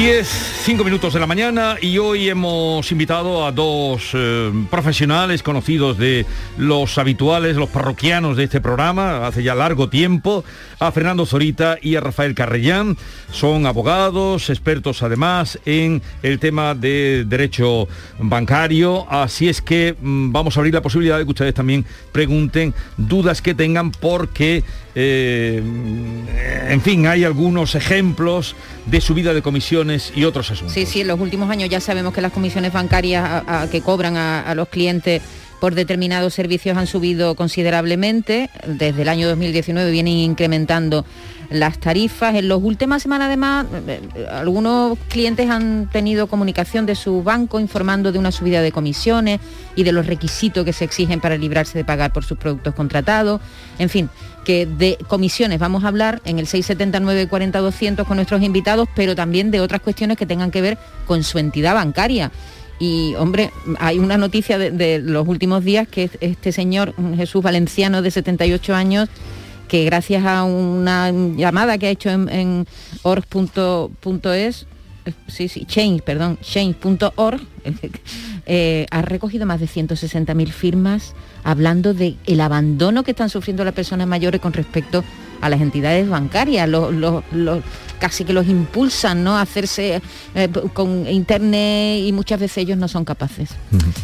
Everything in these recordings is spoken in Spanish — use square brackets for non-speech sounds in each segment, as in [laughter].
10, 5 minutos de la mañana y hoy hemos invitado a dos eh, profesionales conocidos de los habituales, los parroquianos de este programa, hace ya largo tiempo, a Fernando Zorita y a Rafael Carrellán. Son abogados, expertos además en el tema de derecho bancario, así es que mm, vamos a abrir la posibilidad de que ustedes también pregunten dudas que tengan porque eh, en fin, hay algunos ejemplos de subida de comisiones y otros asuntos. Sí, sí, en los últimos años ya sabemos que las comisiones bancarias que cobran a, los clientes por determinados servicios han subido considerablemente. Desde el año 2019 vienen incrementando las tarifas. En las últimas semanas, además, eh, eh, algunos clientes han tenido comunicación de su banco informando de una subida de comisiones y de los requisitos que se exigen para librarse de pagar por sus productos contratados. En fin, que de comisiones vamos a hablar en el 679 40 200 con nuestros invitados, pero también de otras cuestiones que tengan que ver con su entidad bancaria. Y hombre, hay una noticia de, los últimos días que este señor Jesús Valenciano de 78 años que gracias a una llamada que ha hecho en, en org.es, sí, sí, change, perdón, change.org, [laughs] eh, ha recogido más de 160.000 firmas hablando de el abandono que están sufriendo las personas mayores con respecto a las entidades bancarias, casi que los impulsan ¿no? a hacerse eh, con internet y muchas veces ellos no son capaces.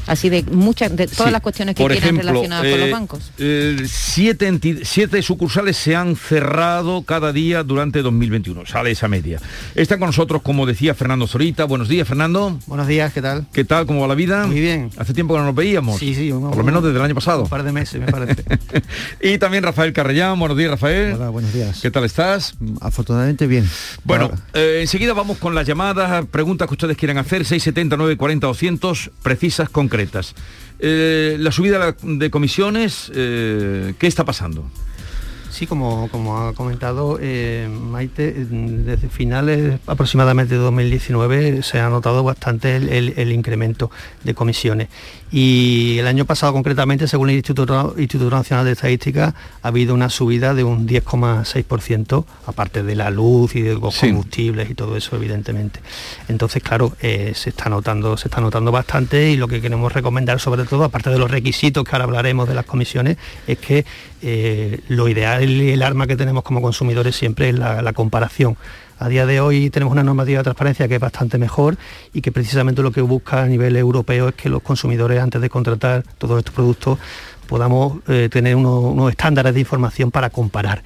Así de muchas, de todas las cuestiones que tienen relacionadas con los eh, bancos. Eh, siete, siete sucursales se han cerrado cada día durante 2021, sale esa media. Están con nosotros, como decía Fernando Zorita. Buenos días, Fernando. Buenos días, ¿qué tal? ¿Qué tal? ¿Cómo va la vida? Muy bien. Hace tiempo que no nos veíamos. Sí, sí. Por lo menos desde el año pasado. Un par de meses, me parece. [laughs] y también Rafael Carrellán. Buenos días, Rafael. Hola, buenos días. ¿Qué tal estás? Afortunadamente bien. Bueno, eh, enseguida vamos con las llamadas, preguntas que ustedes quieran hacer, 679 40 200, precisas, concretas. Eh, la subida de comisiones, eh, ¿qué está pasando? Sí, como, como ha comentado Maite, desde finales aproximadamente de 2019 se ha notado bastante el incremento de comisiones y el año pasado concretamente, según el Instituto, Instituto Nacional de Estadística, ha habido una subida de un 10,6%, aparte de la luz y de los combustibles y todo eso, evidentemente. Entonces, claro, eh, se está notando, se está notando bastante y lo que queremos recomendar, sobre todo, aparte de los requisitos que ahora hablaremos de las comisiones, es que eh, lo ideal y el arma que tenemos como consumidores siempre es la comparación a día de hoy tenemos una normativa de transparencia que es bastante mejor y que precisamente lo que busca a nivel europeo es que los consumidores antes de contratar todos estos productos podamos eh, tener unos, estándares de información para comparar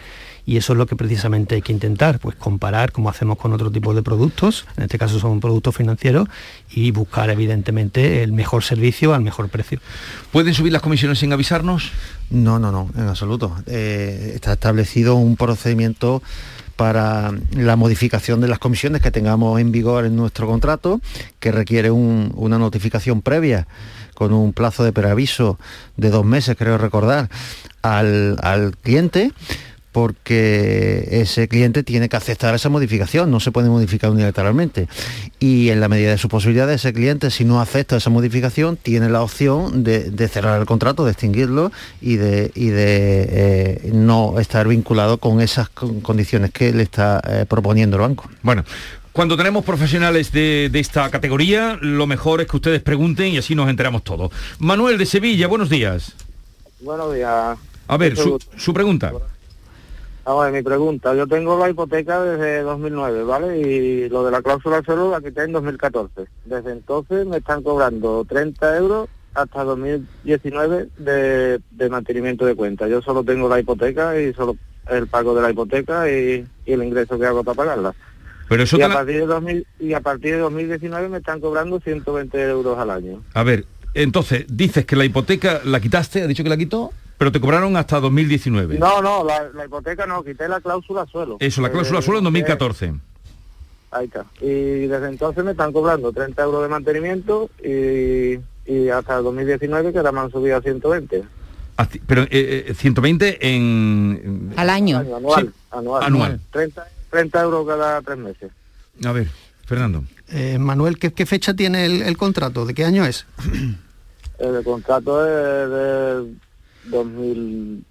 y eso es lo que precisamente hay que intentar, pues comparar como hacemos con otro tipo de productos, en este caso son productos financieros, y buscar evidentemente el mejor servicio al mejor precio. ¿Pueden subir las comisiones sin avisarnos? No, no, no, en absoluto. Eh, está establecido un procedimiento para la modificación de las comisiones que tengamos en vigor en nuestro contrato, que requiere una notificación previa con un plazo de preaviso de dos meses, creo recordar, al, al cliente porque ese cliente tiene que aceptar esa modificación, no se puede modificar unilateralmente. Y en la medida de su posibilidad, ese cliente, si no acepta esa modificación, tiene la opción de, cerrar el contrato, de extinguirlo y de, de eh, no estar vinculado con esas condiciones que le está eh, proponiendo el banco. Bueno, cuando tenemos profesionales de, esta categoría, lo mejor es que ustedes pregunten y así nos enteramos todos. Manuel de Sevilla, buenos días. Buenos días. A ver, su pregunta. Ahora, mi pregunta, yo tengo la hipoteca desde 2009, ¿vale? Y lo de la cláusula suelo la quité en 2014. Desde entonces me están cobrando 30 euros hasta 2019 de, mantenimiento de cuenta. Yo solo tengo la hipoteca y solo el pago de la hipoteca y, el ingreso que hago para pagarla. Pero eso y, a partir de 2000, y a partir de 2019 me están cobrando 120 euros al año. A ver, entonces, dices que la hipoteca la quitaste, ¿ha dicho que la quitó? Pero te cobraron hasta 2019. No, no, la, hipoteca no, quité la cláusula suelo. Eso, la eh, cláusula suelo en 2014. Ahí está. Y desde entonces me están cobrando 30 euros de mantenimiento y, hasta el 2019 que la me han subido a 120. Así- Pero eh, eh, 120 en... Al año. anual, Sí. anual. Anual. 30, 30 euros cada tres meses. A ver, Fernando. Eh, Manuel, ¿qué, qué fecha tiene el, el contrato? ¿De qué año es? [clears throat] El contrato es de 2002,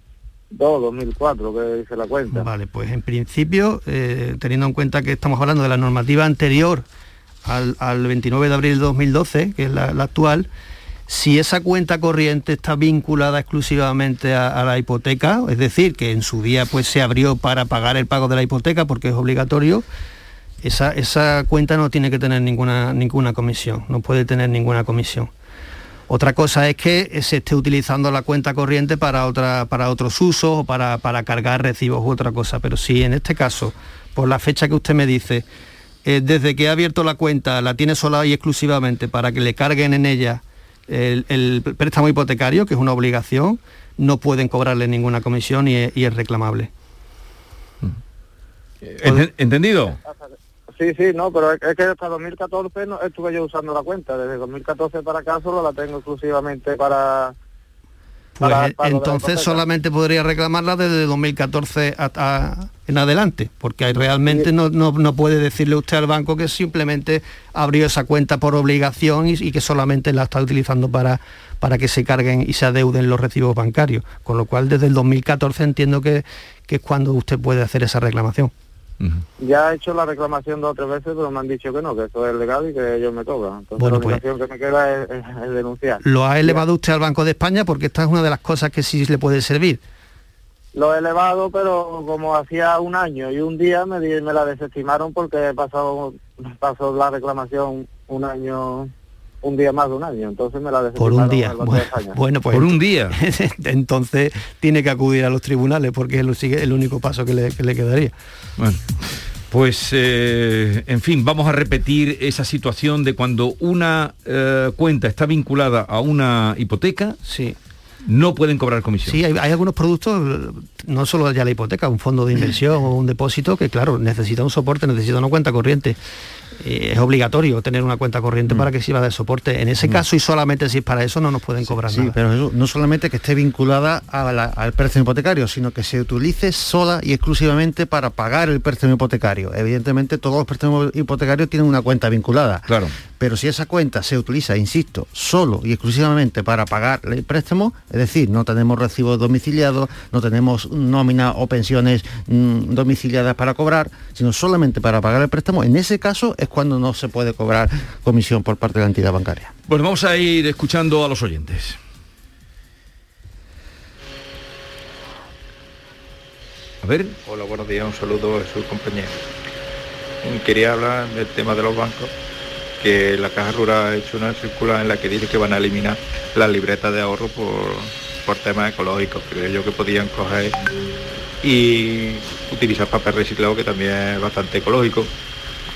2004, que dice la cuenta. Vale, pues en principio, eh, teniendo en cuenta que estamos hablando de la normativa anterior al, al 29 de abril de 2012, que es la, la actual, si esa cuenta corriente está vinculada exclusivamente a, a la hipoteca, es decir, que en su día pues se abrió para pagar el pago de la hipoteca porque es obligatorio, esa, esa cuenta no tiene que tener ninguna, ninguna comisión, no puede tener ninguna comisión. Otra cosa es que se esté utilizando la cuenta corriente para, otra, para otros usos o para, para cargar recibos u otra cosa. Pero si en este caso, por la fecha que usted me dice, eh, desde que ha abierto la cuenta la tiene sola y exclusivamente para que le carguen en ella el, préstamo hipotecario, que es una obligación, no pueden cobrarle ninguna comisión y es, reclamable. Enten- ¿Entendido? Sí, sí, no, pero es, que hasta 2014 no estuve yo usando la cuenta. Desde 2014 para acá solo la tengo exclusivamente para... Pues para entonces solamente podría reclamarla desde 2014 hasta en adelante, porque realmente no, no- no puede decirle usted al banco que simplemente abrió esa cuenta por obligación y, y que solamente la está utilizando para, para que se carguen y se adeuden los recibos bancarios. Con lo cual desde el 2014 entiendo que, que es cuando usted puede hacer esa reclamación. Ya he hecho la reclamación dos o tres veces, pero me han dicho que no, que eso es legal y que ellos me cobran. Entonces Bueno, la pues- obligación que me queda es, es- es denunciar. ¿Lo ha elevado usted al Banco de España? Porque esta es una de las cosas que sí le puede servir. Lo he elevado, pero como hacía un año y un día me, di- me la desestimaron porque pasó, pasó la reclamación un año, un día más de un año. Entonces me la Por un día. Bueno, bueno, pues Por un día. [laughs] entonces tiene que acudir a los tribunales porque es lo sigue- el único paso que le, que le quedaría. Bueno, pues, eh, en fin, vamos a repetir esa situación de cuando una eh, cuenta está vinculada a una hipoteca, Sí, no pueden cobrar comisión. sí hay, hay algunos productos, no solo ya la hipoteca, un fondo de inversión [laughs] o un depósito que claro, necesita un soporte, necesita una cuenta corriente. Eh, es obligatorio tener una cuenta corriente para que sirva de soporte. En ese caso y solamente si es para eso no nos pueden cobrar Sí, nada. pero eso, no solamente que esté vinculada a la- al préstamo hipotecario, sino que se utilice sola y exclusivamente para pagar el préstamo hipotecario. Evidentemente todos los préstamos hipotecarios tienen una cuenta vinculada. Claro. Pero si esa cuenta se utiliza, insisto, solo y exclusivamente para pagar el préstamo, es decir, no tenemos recibos domiciliados, no tenemos nómina o pensiones mm, domiciliadas para cobrar, sino solamente para pagar el préstamo, en ese caso es cuando no se puede cobrar comisión por parte de la entidad bancaria. Bueno, vamos a ir escuchando a los oyentes. A ver, Hola, buenos días, un saludo a su compañero. Quería hablar del tema de los bancos, que la Caja Rural ha hecho una circular en la que dice que van a eliminar las libretas de ahorro por, por temas ecológicos. Creo yo que podían coger y utilizar papel reciclado, que también es bastante ecológico,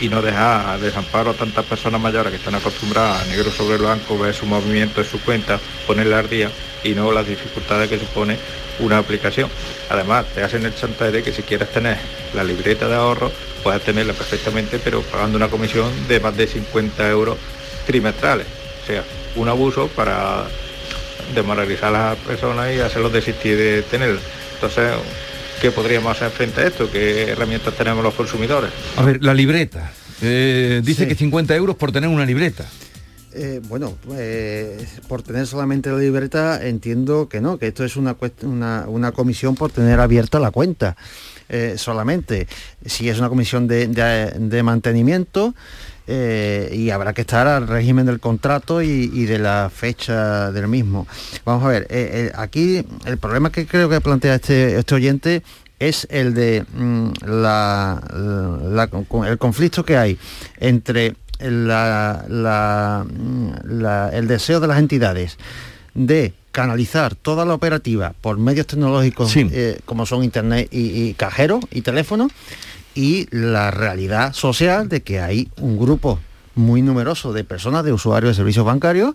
y no dejar desamparo a tantas personas mayores que están acostumbradas a negro sobre blanco, ver su movimiento en su cuenta, ponerla al día y no las dificultades que supone una aplicación. Además, te hacen el chantaje de que si quieres tener la libreta de ahorro, puedes tenerla perfectamente, pero pagando una comisión de más de 50 euros trimestrales. O sea, un abuso para desmoralizar a las personas y hacerlos desistir de tenerla. Entonces, ¿qué podríamos hacer frente a esto? ¿Qué herramientas tenemos los consumidores? a ver, la libreta. Eh, dice Sí. que 50 euros por tener una libreta. Eh, bueno, eh, por tener solamente la libreta entiendo que no, que esto es una, una, una comisión por tener abierta la cuenta eh, solamente. Si es una comisión de, de- de mantenimiento eh, y habrá que estar al régimen del contrato y, y de la fecha del mismo. Vamos a ver, eh, eh, aquí el problema que creo que plantea este, este oyente es el de mm, la- la- con- el conflicto que hay entre la- la- mm, la- el deseo de las entidades de canalizar toda la operativa por medios tecnológicos Sí. eh, como son internet y, y cajero y teléfono y la realidad social de que hay un grupo muy numeroso de personas, de usuarios de servicios bancarios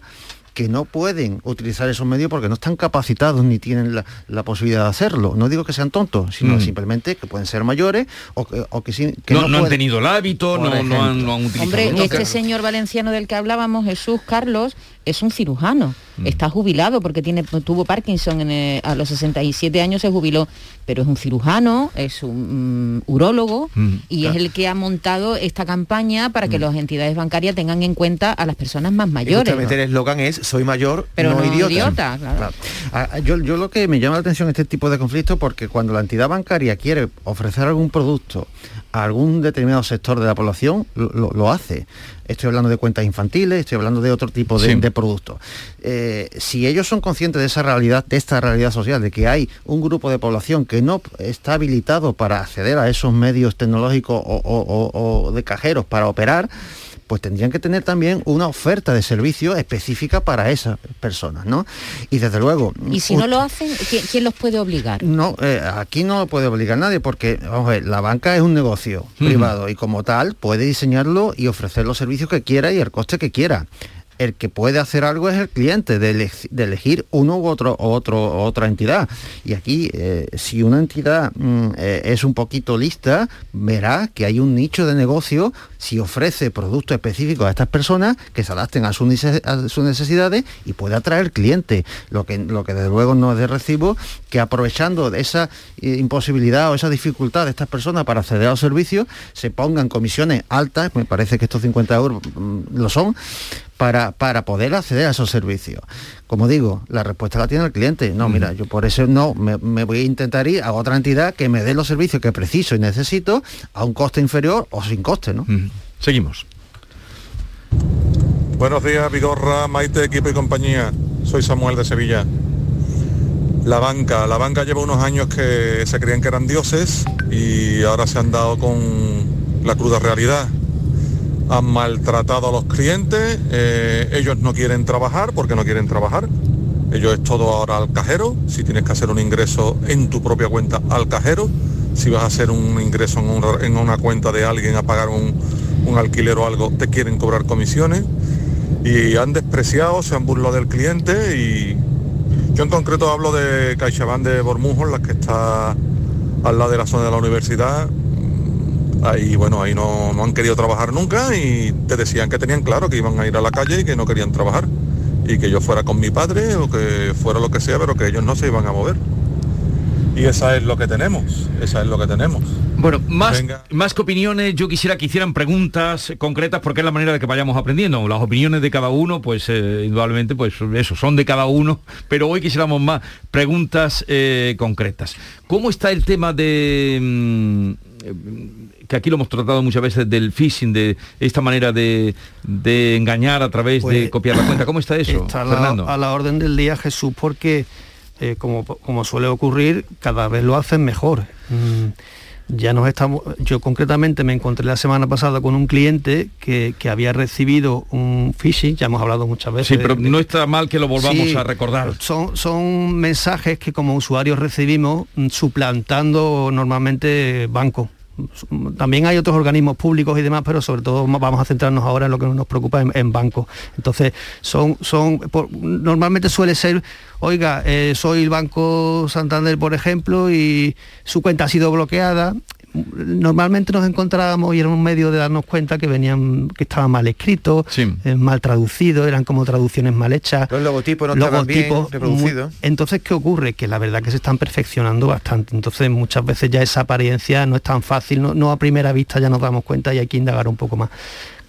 que no pueden utilizar esos medios porque no están capacitados ni tienen la, posibilidad de hacerlo. No digo que sean tontos, sino mm. simplemente que pueden ser mayores o que, no, han tenido el hábito, no, han, utilizado Hombre, este señor valenciano del que hablábamos, Jesús Carlos, es un cirujano. Mm. Está jubilado porque tiene, tuvo Parkinson eh, a los 67 años, se jubiló, pero es un cirujano, es un mm, urólogo mm, y es el que ha montado esta campaña para que las entidades bancarias tengan en cuenta a las personas más mayores. el eslogan es soy mayor, pero no, idiota. Ah, yo, yo lo que me llama la atención este tipo de conflictos porque cuando la entidad bancaria quiere ofrecer algún producto a algún determinado sector de la población, lo hace estoy hablando de cuentas infantiles, estoy hablando de otro tipo de, productos. Eh, si ellos son conscientes de esa realidad, de esta realidad social, de que hay un grupo de población que no está habilitado para acceder a esos medios tecnológicos o de cajeros para operar, pues tendrían que tener también una oferta de servicio específica para esas personas, ¿no? Y desde luego... ¿Y si no lo hacen, ¿quién, los puede obligar? No, eh, aquí no lo puede obligar nadie porque, vamos a ver, la banca es un negocio privado y como tal puede diseñarlo y ofrecer los servicios que quiera y el coste que quiera el que puede hacer algo es el cliente, de, elegir uno u otro, otro otra entidad. Y aquí, eh, si una entidad mm, eh, es un poquito lista, verá que hay un nicho de negocio si ofrece productos específicos a estas personas que se adapten a, sus necesidades y puede atraer clientes. Lo que, lo que desde luego no es de recibo, que aprovechando esa eh, imposibilidad o esa dificultad de estas personas para acceder a los servicios, se pongan comisiones altas, me parece que estos 50 euros mm, lo son, para, para poder acceder a esos servicios. Como digo, la respuesta la tiene el cliente. No, mira, yo por eso no, me, voy a intentar ir a otra entidad que me dé los servicios que preciso y necesito a un coste inferior o sin coste, ¿no? Seguimos. Buenos días, Vigorra, Maite, equipo y compañía. Soy Samuel de Sevilla. La banca, la banca lleva unos años que se creían que eran dioses y ahora se han dado con la cruda realidad han maltratado a los clientes, eh, ellos no quieren trabajar porque no quieren trabajar. Ellos es todo ahora al cajero, si tienes que hacer un ingreso en tu propia cuenta al cajero, si vas a hacer un ingreso en una, cuenta de alguien a pagar un, alquiler o algo, te quieren cobrar comisiones. Y han despreciado, se han burlado del cliente y yo en concreto hablo de CaixaBank de Bormujo, la que está al lado de la zona de la universidad, ahí bueno, ahí no, no han querido trabajar nunca y te decían que tenían claro que iban a ir a la calle y que no querían trabajar. Y que yo fuera con mi padre o que fuera lo que sea, pero que ellos no se iban a mover. Y esa es lo que tenemos, esa es lo que tenemos. Bueno, más, más que opiniones, yo quisiera que hicieran preguntas concretas porque es la manera de que vayamos aprendiendo. Las opiniones de cada uno, pues eh, indudablemente, pues eso, son de cada uno, pero hoy quisiéramos más preguntas eh, concretas. ¿Cómo está el tema de... Mm, que aquí lo hemos tratado muchas veces del phishing, de esta manera de, engañar a través de pues, copiar la cuenta. ¿Cómo está eso, está Fernando? A la, orden del día, Jesús, porque eh, como, como, suele ocurrir, cada vez lo hacen mejor. Mm, ya nos estamos, yo concretamente me encontré la semana pasada con un cliente que, había recibido un phishing, ya hemos hablado muchas veces. Sí, pero no está mal que lo volvamos a recordar. Son, son mensajes que como usuarios recibimos mm, suplantando normalmente bancos también hay otros organismos públicos y demás, pero sobre todo vamos a centrarnos ahora en lo que nos preocupa en, bancos. Entonces, son, son normalmente suele ser, oiga, eh, soy el Banco Santander, por ejemplo, y su cuenta ha sido bloqueada, normalmente nos encontrábamos y era un medio de darnos cuenta que venían, que estaban mal escritos, eh, mal traducidos, eran como traducciones mal hechas. Los logotipos no estaban bien reproducidos. Entonces, ¿qué ocurre? Que la verdad que se están perfeccionando bastante. Entonces, muchas veces ya esa apariencia no es tan fácil, no, a primera vista ya nos damos cuenta y hay que indagar un poco más.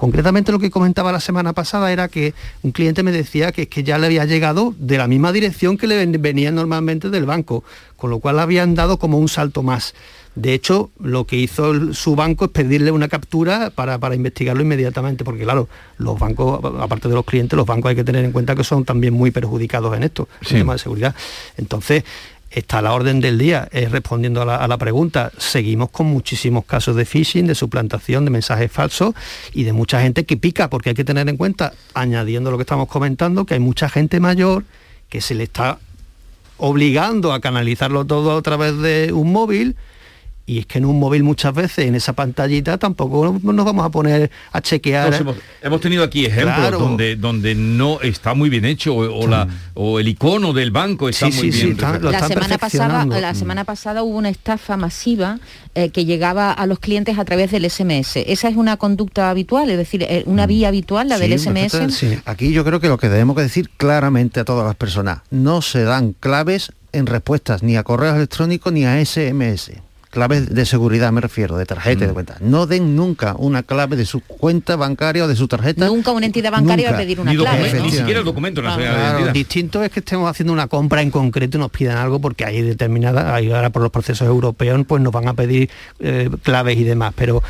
Concretamente lo que comentaba la semana pasada era que un cliente me decía que, que ya le había llegado de la misma dirección que le venía normalmente del banco, con lo cual habían dado como un salto más. De hecho, lo que hizo su banco es pedirle una captura para, investigarlo inmediatamente, porque claro, los bancos, aparte de los clientes, los bancos hay que tener en cuenta que son también muy perjudicados en esto, en tema de seguridad. Entonces, está la orden del día, es respondiendo a la, pregunta, seguimos con muchísimos casos de phishing, de suplantación, de mensajes falsos y de mucha gente que pica, porque hay que tener en cuenta, añadiendo lo que estamos comentando, que hay mucha gente mayor que se le está obligando a canalizarlo todo a través de un móvil Y es que en un móvil muchas veces, en esa pantallita, tampoco nos vamos a poner a chequear. hemos, tenido aquí ejemplos donde, donde no está muy bien hecho o, la, o el icono del banco está muy bien. la, semana pasada, la semana pasada hubo una estafa masiva eh, que llegaba a los clientes a través del SMS. ¿Esa es una conducta habitual? Es decir, eh, una mm. vía habitual, la del SMS. Sí. Aquí yo creo que lo que debemos decir claramente a todas las personas, no se dan claves en respuestas ni a correos electrónicos ni a SMS claves de seguridad me refiero, de tarjeta de mm. cuenta. No den nunca una clave de su cuenta bancaria o de su tarjeta. Nunca una entidad bancaria va a pedir una clave. Ni siquiera el documento. Claro, distinto es que estemos haciendo una compra en concreto y nos pidan algo porque hay determinada, ahora por los procesos europeos, pues nos van a pedir eh, claves y demás, pero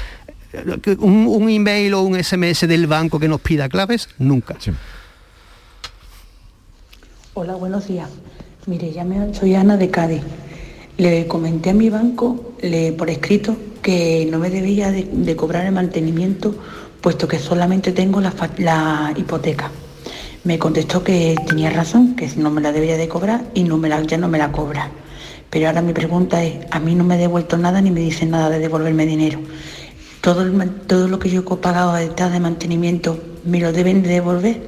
eh, un, email o un SMS del banco que nos pida claves, nunca. Hola, buenos días. Mire, ya me soy Ana de Cádiz. Le comenté a mi banco le, por escrito que no me debía de, cobrar el mantenimiento puesto que solamente tengo la, hipoteca. Me contestó que tenía razón, que no me la debía de cobrar y no me la, ya no me la cobra. Pero ahora mi pregunta es, a mí no me ha devuelto nada ni me dice nada de devolverme dinero. Todo, todo lo que yo he pagado detrás de mantenimiento, ¿me lo deben de devolver?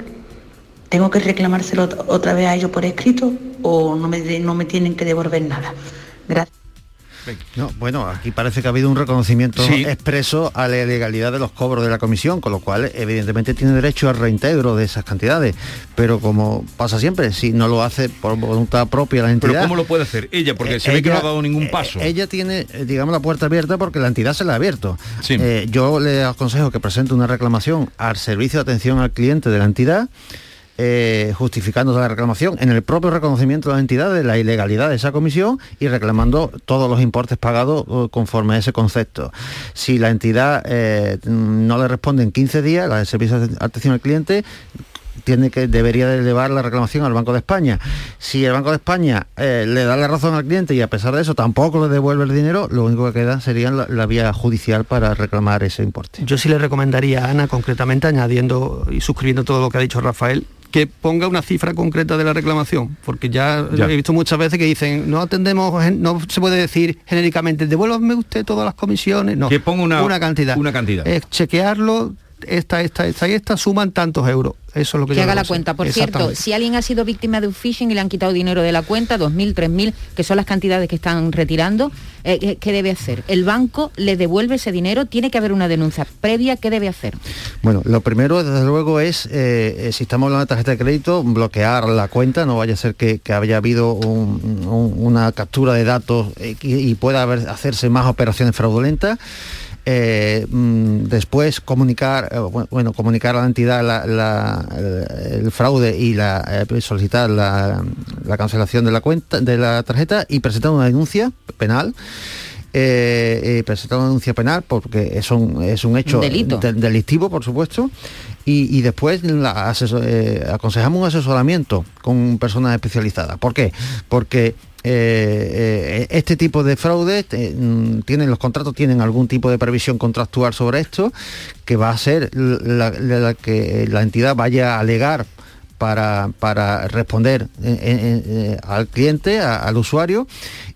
¿Tengo que reclamárselo otra vez a ellos por escrito o no me, no me tienen que devolver nada? Gracias. No, bueno, aquí parece que ha habido un reconocimiento expreso a la legalidad de los cobros de la comisión, con lo cual evidentemente tiene derecho al reintegro de esas cantidades. Pero como pasa siempre, si no lo hace por voluntad propia la entidad... ¿Pero cómo lo puede hacer ella? Porque se ve que no ha dado ningún paso. Eh, ella tiene, eh, digamos, la puerta abierta porque la entidad se la ha abierto. Eh, yo le aconsejo que presente una reclamación al servicio de atención al cliente de la entidad eh, justificando la reclamación en el propio reconocimiento de la entidad de la ilegalidad de esa comisión y reclamando todos los importes pagados eh, conforme a ese concepto. Si la entidad eh, no le responde en 15 días, la de servicio de atención al cliente tiene que debería de elevar la reclamación al Banco de España. Si el Banco de España le da la razón al cliente y a pesar de eso tampoco le devuelve el dinero, lo único que queda sería la, vía judicial para reclamar ese importe. Yo sí le recomendaría a Ana concretamente añadiendo y suscribiendo todo lo que ha dicho Rafael que ponga una cifra concreta de la reclamación, porque ya, he visto muchas veces que dicen, no atendemos, no se puede decir genéricamente, devuélvame usted todas las comisiones, no, que ponga una, cantidad. Una cantidad. Es chequearlo, esta, esta, esta y esta suman tantos euros. Eso es lo que, que haga la cuenta. Por cierto, si alguien ha sido víctima de un phishing y le han quitado dinero de la cuenta, 2.000, 3.000, que son las cantidades que están retirando, eh, ¿qué debe hacer? ¿El banco le devuelve ese dinero? ¿Tiene que haber una denuncia previa? ¿Qué debe hacer? Bueno, lo primero, desde luego, es, eh, si estamos hablando de tarjeta de crédito, bloquear la cuenta, no vaya a ser que, haya habido una captura de datos eh, y, pueda haber, hacerse más operaciones fraudulentas. Eh, mm, después comunicar eh, bueno comunicar a la entidad el, fraude y la, eh, solicitar la, cancelación de la cuenta de la tarjeta y presentar una denuncia penal presentar una denuncia penal porque es un, es un hecho delictivo por supuesto y, después aconsejamos un asesoramiento con personas especializadas ¿por qué? porque eh, eh, este tipo de fraude eh, mm, tienen los contratos tienen algún tipo de previsión contractual sobre esto que va a ser la, que la entidad vaya a alegar para, para responder al cliente, al usuario,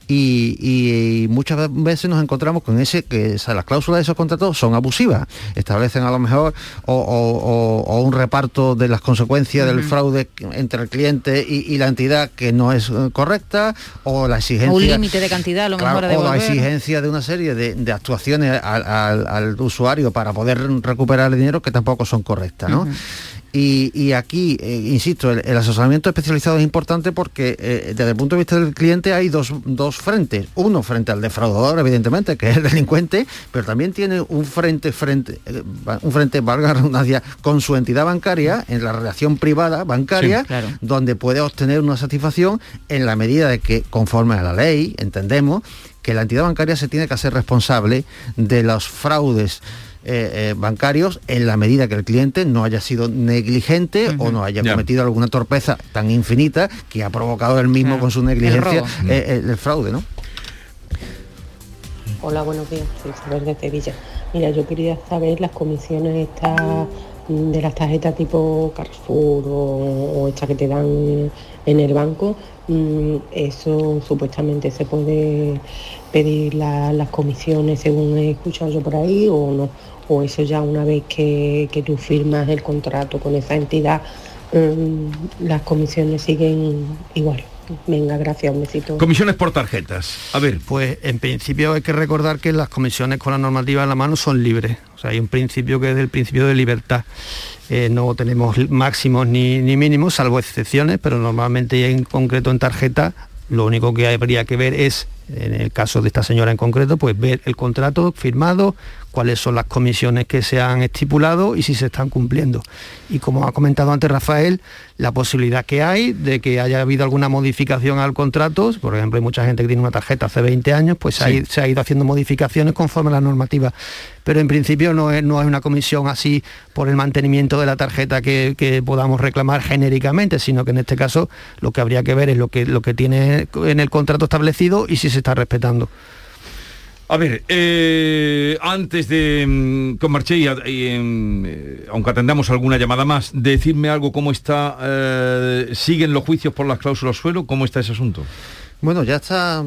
y, muchas veces nos encontramos con ese que las cláusulas de esos contratos son abusivas. Establecen a lo mejor o, un reparto de las consecuencias del fraude entre el cliente y, la entidad que no es eh, correcta o la exigencia un límite de cantidad a lo mejor o la exigencia de una serie de, actuaciones al, usuario para poder recuperar el dinero que tampoco son correctas ¿no? Y, aquí, eh, insisto, el, asesoramiento especializado es importante porque eh, desde el punto de vista del cliente hay dos, frentes. Uno frente al defraudador, evidentemente, que es el delincuente, pero también tiene un frente, frente eh, un frente, valga la redundancia, con su entidad bancaria, en la relación privada bancaria, donde puede obtener una satisfacción en la medida de que, conforme a la ley, entendemos, que la entidad bancaria se tiene que hacer responsable de los fraudes eh, eh, bancarios en la medida que el cliente no haya sido negligente o no haya cometido alguna torpeza tan infinita que ha provocado él mismo con su negligencia eh, el, fraude, ¿no? Hola, buenos días, soy Isabel de Sevilla. Mira, yo quería saber las comisiones estas de las tarjetas tipo Carrefour o, o estas que te dan en el banco, mm, eso supuestamente se puede pedir las comisiones según he escuchado yo por ahí o no o eso ya una vez que, que tú firmas el contrato con esa entidad mm, las comisiones siguen igual. Venga, gracias, un besito. Comisiones por tarjetas. A ver. Pues en principio hay que recordar que las comisiones con la normativa en la mano son libres. O sea, hay un principio que es el principio de libertad. Eh, no tenemos máximos ni, ni mínimos, salvo excepciones, pero normalmente en concreto en tarjeta lo único que habría que ver es, en el caso de esta señora en concreto, pues ver el contrato firmado, cuáles son las comisiones que se han estipulado y si se están cumpliendo. Y como ha comentado antes Rafael, la posibilidad que hay de que haya habido alguna modificación al contrato, por ejemplo, hay mucha gente que tiene una tarjeta hace 20 años, pues se, ha, ido haciendo modificaciones conforme a la normativa. Pero en principio no es, no una comisión así por el mantenimiento de la tarjeta que, podamos reclamar genéricamente, sino que en este caso lo que habría que ver es lo que, lo que tiene en el contrato establecido y si se está respetando. A ver, eh, antes de mm, con Marché, y, eh, aunque atendamos alguna llamada más, decirme algo, ¿cómo está? Eh, ¿Siguen los juicios por las cláusulas suelo? ¿Cómo está ese asunto? Bueno, ya está,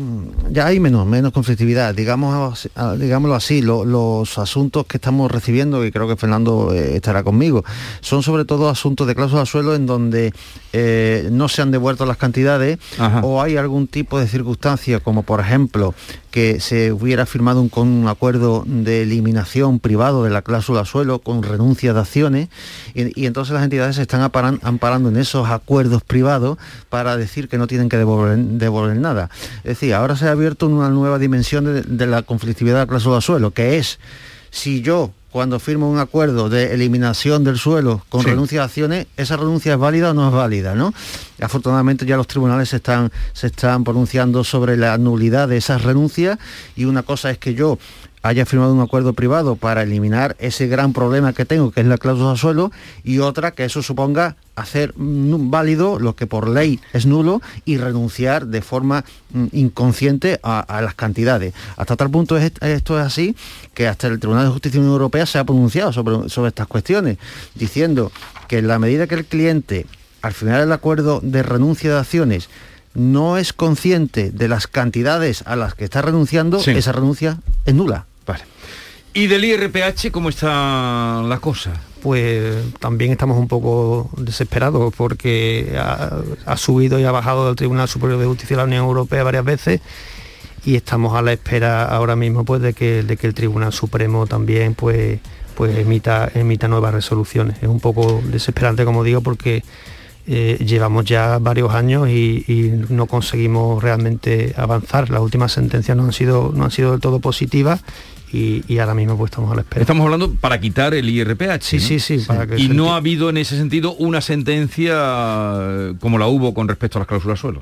ya hay menos, menos conflictividad, digamos, digámoslo así, los asuntos que estamos recibiendo, y creo que Fernando eh, estará conmigo, son sobre todo asuntos de cláusula suelo en donde eh, no se han devuelto las cantidades o hay algún tipo de circunstancia, como por ejemplo que se hubiera firmado un, con un acuerdo de eliminación privado de la cláusula suelo con renuncia de acciones y, entonces las entidades se están amparando en esos acuerdos privados para decir que no tienen que devolver, devolver nada. Es decir, ahora se ha abierto una nueva dimensión de, la conflictividad de la cláusula suelo, que es si yo cuando firmo un acuerdo de eliminación del suelo con renuncia de acciones, esa renuncia es válida o no es válida, ¿no? Afortunadamente ya los tribunales se están, se están pronunciando sobre la nulidad de esas renuncias y una cosa es que yo haya firmado un acuerdo privado para eliminar ese gran problema que tengo, que es la cláusula suelo, y otra que eso suponga hacer válido lo que por ley es nulo y renunciar de forma mm, inconsciente a, las cantidades. Hasta tal punto esto es así que hasta el Tribunal de Justicia de la Unión Europea se ha pronunciado sobre, sobre estas cuestiones, diciendo que en la medida que el cliente al final del acuerdo de renuncia de acciones no es consciente de las cantidades a las que está renunciando, esa renuncia es nula. ¿Y del IRPH cómo está la cosa? Pues también estamos un poco desesperados porque ha, subido y ha bajado del Tribunal Superior de Justicia de la Unión Europea varias veces y estamos a la espera ahora mismo pues de que, de que el Tribunal Supremo también pues, pues emita, emita nuevas resoluciones. Es un poco desesperante como digo porque eh, llevamos ya varios años y, no conseguimos realmente avanzar. Las últimas sentencias no han sido, no han sido del todo positivas y, ahora mismo pues estamos a la espera. Estamos hablando para quitar el IRPH. Sí, sí, sí. y no ha habido en ese sentido una sentencia como la hubo con respecto a las cláusulas suelo.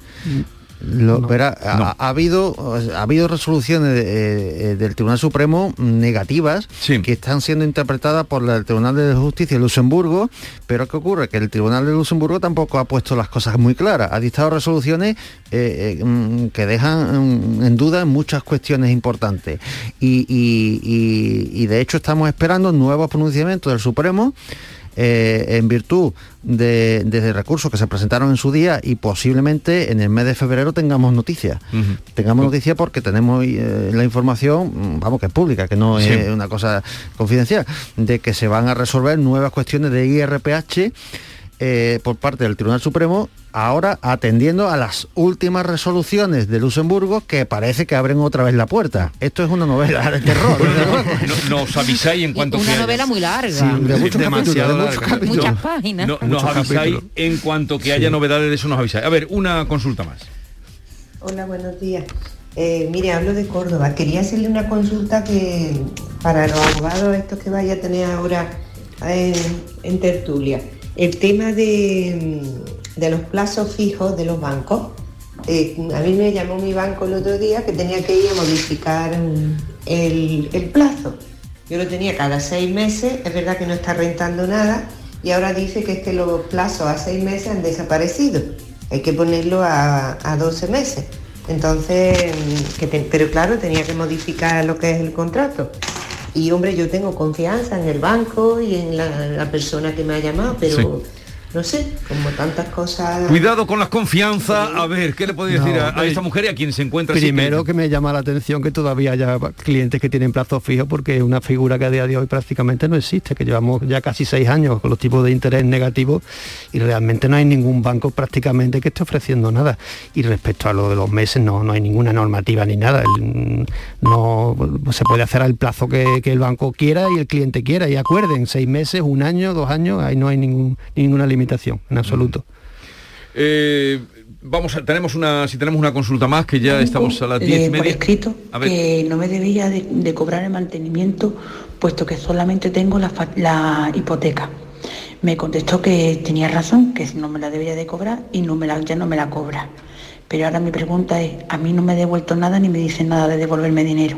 Ha, habido, ha habido resoluciones eh, del Tribunal Supremo negativas que están siendo interpretadas por el Tribunal de Justicia de Luxemburgo, pero ¿qué ocurre? Que el Tribunal de Luxemburgo tampoco ha puesto las cosas muy claras. Ha dictado resoluciones eh, eh, mm, que dejan mm, en duda muchas cuestiones importantes. y de hecho estamos esperando nuevos pronunciamientos del Supremo eh, en virtud de, recursos que se presentaron en su día y posiblemente en el mes de febrero tengamos noticias. Tengamos noticias porque tenemos eh, la información, mm, vamos, que es pública, que no es una cosa confidencial, de que se van a resolver nuevas cuestiones de IRPH eh, por parte del Tribunal Supremo, ahora atendiendo a las últimas resoluciones de Luxemburgo que parece que abren otra vez la puerta. Esto es una novela de terror. [laughs] nos avisáis en cuanto Una novela muy larga. de muchas, páginas. nos avisáis en cuanto que haya novedades de eso nos avisáis. A ver, una consulta más. Hola, buenos días. Eh, mire, hablo de Córdoba. Quería hacerle una consulta que para los abogados estos que vaya a tener ahora en tertulia. El tema de, los plazos fijos de los bancos. Eh, a mí me llamó mi banco el otro día que tenía que ir a modificar el, plazo. Yo lo tenía cada seis meses, es verdad que no está rentando nada y ahora dice que es que los plazos a seis meses han desaparecido. Hay que ponerlo a, 12 meses. Entonces, pero claro, tenía que modificar lo que es el contrato. Y hombre, yo tengo confianza en el banco y en la, persona que me ha llamado, pero no sé, como tantas cosas. Cuidado con las confianzas. A ver, ¿qué le puedo decir a, esta mujer y a quien se encuentra? Primero que... me llama la atención que todavía haya clientes que tienen plazos fijos porque es una figura que a día de hoy prácticamente no existe, que llevamos ya casi seis años con los tipos de interés negativos y realmente no hay ningún banco prácticamente que esté ofreciendo nada. Y respecto a lo de los meses no, no hay ninguna normativa ni nada. no se puede hacer al plazo que, el banco quiera y el cliente quiera. Y acuerden, seis meses, un año, dos años, ahí no hay ningún, ninguna limitación en absoluto. Eh, vamos a, tenemos una si tenemos una consulta más que ya estamos a las 10 y media. escrito que no me debía de, cobrar el mantenimiento puesto que solamente tengo la, hipoteca. Me contestó que tenía razón, que no me la debía de cobrar y no me la, ya no me la cobra. Pero ahora mi pregunta es, a mí no me ha devuelto nada ni me dicen nada de devolverme dinero.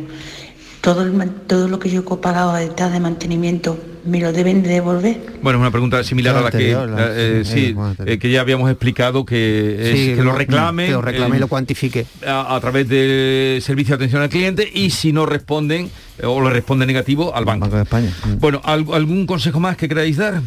Todo, todo lo que yo he pagado a detrás de mantenimiento me lo deben de devolver. Bueno, es una pregunta similar a la que eh, sí, eh, que ya habíamos explicado que, es, que, lo reclame, que lo reclame y lo cuantifique a, través del servicio de atención al cliente y si no responden o le responde negativo al banco. de España. Bueno, ¿algún consejo más que queráis dar?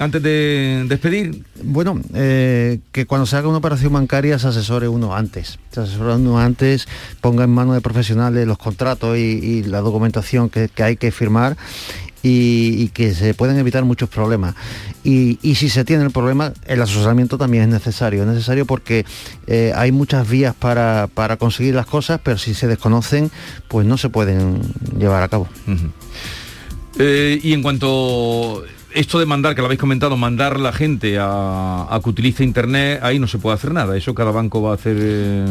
Antes de despedir? Bueno, eh, que cuando se haga una operación bancaria se asesore uno antes. Se asesore uno antes, ponga en manos de profesionales los contratos y, la documentación que, hay que firmar y, que se pueden evitar muchos problemas. Y, si se tiene el problema, el asesoramiento también es necesario. Es necesario porque eh, hay muchas vías para, conseguir las cosas, pero si se desconocen, pues no se pueden llevar a cabo. Eh, y en cuanto esto de mandar, que lo habéis comentado, mandar la gente a, que utilice internet, ahí no se puede hacer nada. Eso cada banco va a hacer. Eh,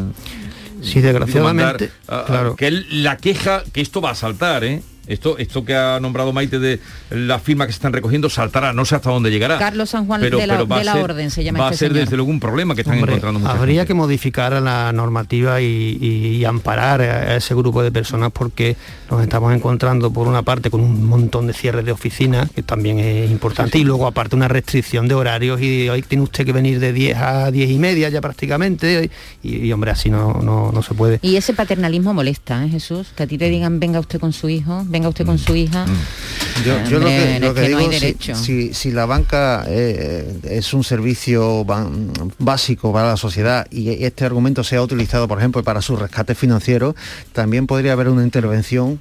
sí, desgraciadamente. claro. Que la queja, que esto va a saltar, ¿eh? Esto, esto que ha nombrado Maite de la firma que se están recogiendo saltará, no sé hasta dónde llegará. Carlos San Juan de, la, Orden se llama Va a este ser desde luego un problema que están encontrando Habría que modificar la normativa y, amparar a ese grupo de personas porque nos estamos encontrando por una parte con un montón de cierres de oficinas, que también es importante, y luego aparte una restricción de horarios y hoy tiene usted que venir de 10 a 10 y media ya prácticamente, y, hombre, así no, no, se puede. Y ese paternalismo molesta, ¿eh, Jesús? Que a ti te digan venga usted con su hijo, venga usted con mm. su hija. Mm. Yo, lo que, digo, si, si, la banca eh, es un servicio básico para la sociedad y este argumento sea utilizado, por ejemplo, para su rescate financiero, también podría haber una intervención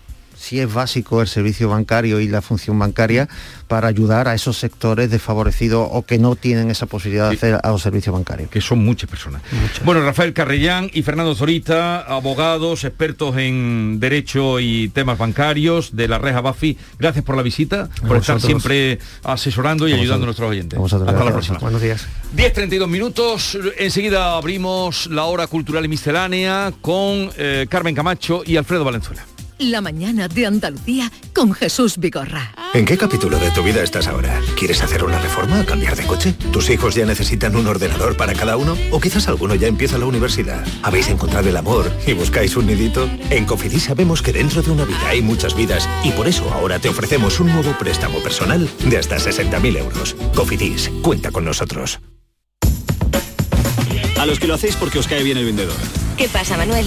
si es básico el servicio bancario y la función bancaria para ayudar a esos sectores desfavorecidos o que no tienen esa posibilidad de hacer a los servicios bancarios. Que son muchas personas. Bueno, Rafael Carrellán y Fernando Zorita, abogados, expertos en derecho y temas bancarios de la Reja Bafi, gracias por la visita, por estar siempre asesorando y ayudando a nuestros oyentes. Hasta la próxima. Buenos días. 10.32 minutos, enseguida abrimos la hora cultural y miscelánea con eh, Carmen Camacho y Alfredo Valenzuela. La mañana de Andalucía con Jesús Vigorra. ¿En qué capítulo de tu vida estás ahora? ¿Quieres hacer una reforma o cambiar de coche? ¿Tus hijos ya necesitan un ordenador para cada uno? ¿O quizás alguno ya empieza la universidad? ¿Habéis encontrado el amor y buscáis un nidito? En Cofidis sabemos que dentro de una vida hay muchas vidas y por eso ahora te ofrecemos un nuevo préstamo personal de hasta 60.000 euros. Cofidis, cuenta con nosotros. A los que lo hacéis porque os cae bien el vendedor. ¿Qué pasa, Manuel?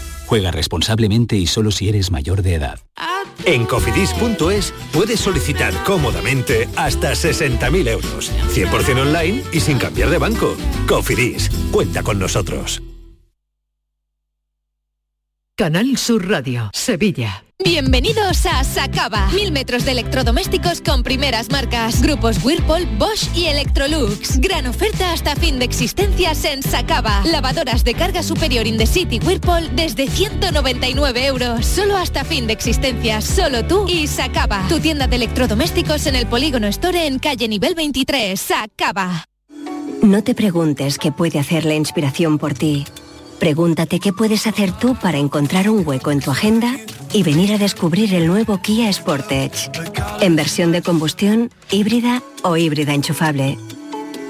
Juega responsablemente y solo si eres mayor de edad. En cofidis.es puedes solicitar cómodamente hasta 60.000 euros, 100% online y sin cambiar de banco. Cofidis, cuenta con nosotros. Canal Sur Radio, Sevilla. Bienvenidos a Sacaba. Mil metros de electrodomésticos con primeras marcas. Grupos Whirlpool, Bosch y Electrolux. Gran oferta hasta fin de existencias en Sacaba. Lavadoras de carga superior in the city Whirlpool desde 199 euros. Solo hasta fin de existencias. Solo tú y Sacaba. Tu tienda de electrodomésticos en el Polígono Store en calle nivel 23. Sacaba. No te preguntes qué puede hacer la inspiración por ti. Pregúntate qué puedes hacer tú para encontrar un hueco en tu agenda y venir a descubrir el nuevo Kia Sportage. En versión de combustión, híbrida o híbrida enchufable.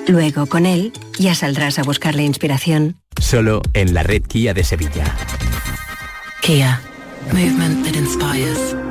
Luego, con él, ya saldrás a buscar la inspiración. Solo en la red Kia de Sevilla. Kia. Movement that inspires.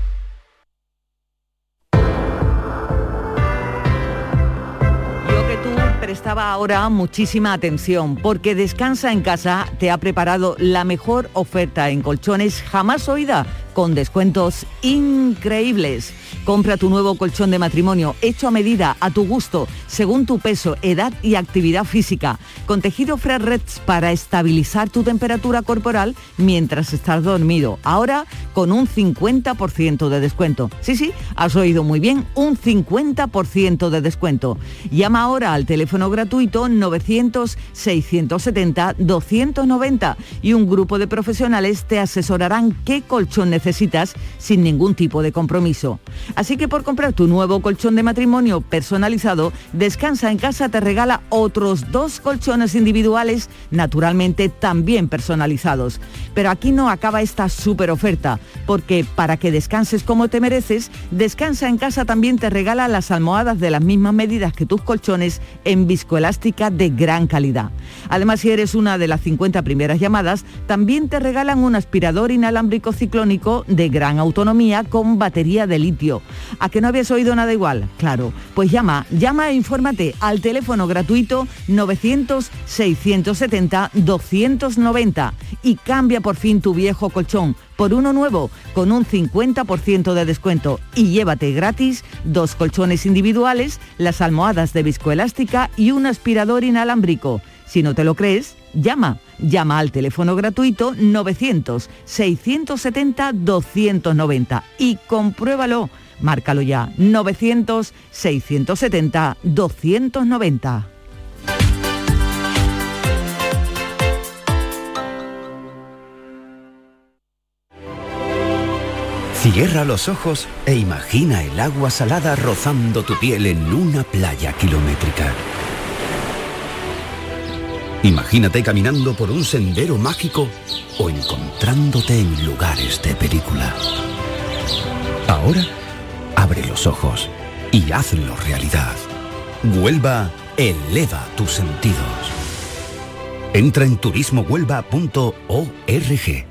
Prestaba ahora muchísima atención porque Descansa en casa te ha preparado la mejor oferta en colchones jamás oída con descuentos increíbles. Compra tu nuevo colchón de matrimonio hecho a medida, a tu gusto, según tu peso, edad y actividad física, con tejido Fresh Reds para estabilizar tu temperatura corporal mientras estás dormido. Ahora con un 50% de descuento. Sí, sí, has oído muy bien, un 50% de descuento. Llama ahora al teléfono gratuito 900-670-290 y un grupo de profesionales te asesorarán qué colchón necesitas sin ningún tipo de compromiso. Así que por comprar tu nuevo colchón de matrimonio personalizado, Descansa en casa te regala otros dos colchones individuales, naturalmente también personalizados. Pero aquí no acaba esta súper oferta, porque para que descanses como te mereces, Descansa en casa también te regala las almohadas de las mismas medidas que tus colchones en viscoelástica de gran calidad. Además, si eres una de las 50 primeras llamadas, también te regalan un aspirador inalámbrico ciclónico de gran autonomía con batería de litio. ¿A que no habías oído nada igual? Claro, pues llama, llama e infórmate al teléfono gratuito 900-670-290 y cambia por fin tu viejo colchón por uno nuevo con un 50% de descuento y llévate gratis dos colchones individuales, las almohadas de viscoelástica y un aspirador inalámbrico. Si no te lo crees, llama. Llama al teléfono gratuito 900-670-290 y compruébalo. Márcalo ya, 900-670-290. Cierra los ojos e imagina el agua salada rozando tu piel en una playa kilométrica. Imagínate caminando por un sendero mágico o encontrándote en lugares de película. Ahora, abre los ojos y hazlo realidad. Huelva eleva tus sentidos. Entra en turismohuelva.org.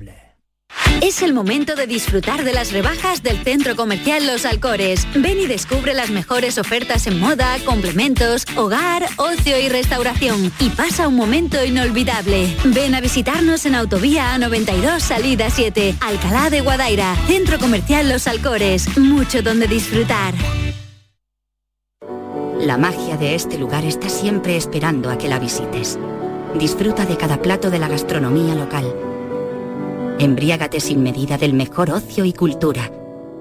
Es el momento de disfrutar de las rebajas del Centro Comercial Los Alcores. Ven y descubre las mejores ofertas en moda, complementos, hogar, ocio y restauración. Y pasa un momento inolvidable. Ven a visitarnos en Autovía A92 Salida 7, Alcalá de Guadaira. Centro Comercial Los Alcores. Mucho donde disfrutar. La magia de este lugar está siempre esperando a que la visites. Disfruta de cada plato de la gastronomía local Embriágate sin medida del mejor ocio y cultura.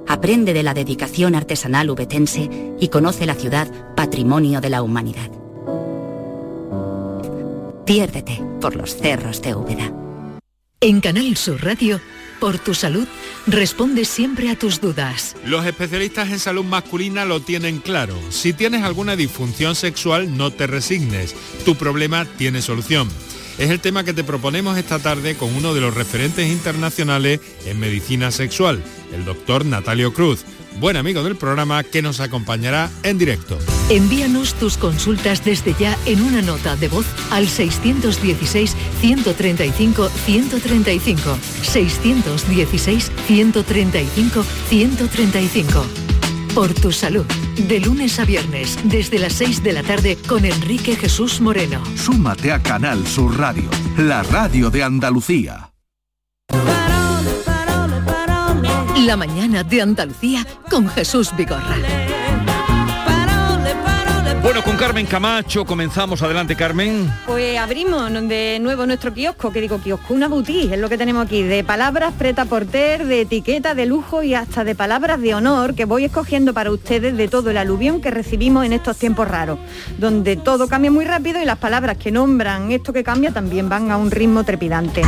Aprende de la dedicación artesanal ubetense y conoce la ciudad patrimonio de la humanidad. Piérdete por los cerros de Úbeda. En Canal Sur Radio, por tu salud, responde siempre a tus dudas. Los especialistas en salud masculina lo tienen claro. Si tienes alguna disfunción sexual, no te resignes. Tu problema tiene solución es el tema que te proponemos esta tarde con uno de los referentes internacionales en medicina sexual, el doctor Natalio Cruz. buen amigo del programa, que nos acompañará en directo. Envíanos tus consultas desde ya en una nota de voz al 616-135-135. 616-135-135. Por tu salud. De lunes a viernes, desde las 6 de la tarde, con Enrique Jesús Moreno. Súmate a Canal Sur Radio, la radio de Andalucía. La mañana de Andalucía con Jesús Vigorra. Bueno, con Carmen Camacho comenzamos. Adelante, Carmen. Pues abrimos de nuevo nuestro kiosco, que digo kiosco, una boutique, es lo que tenemos aquí, de palabras preta porter, de etiqueta, de lujo y hasta de palabras de honor que voy escogiendo para ustedes de todo el aluvión que recibimos en estos tiempos raros, donde todo cambia muy rápido y las palabras que nombran esto que cambia también van a un ritmo trepidante.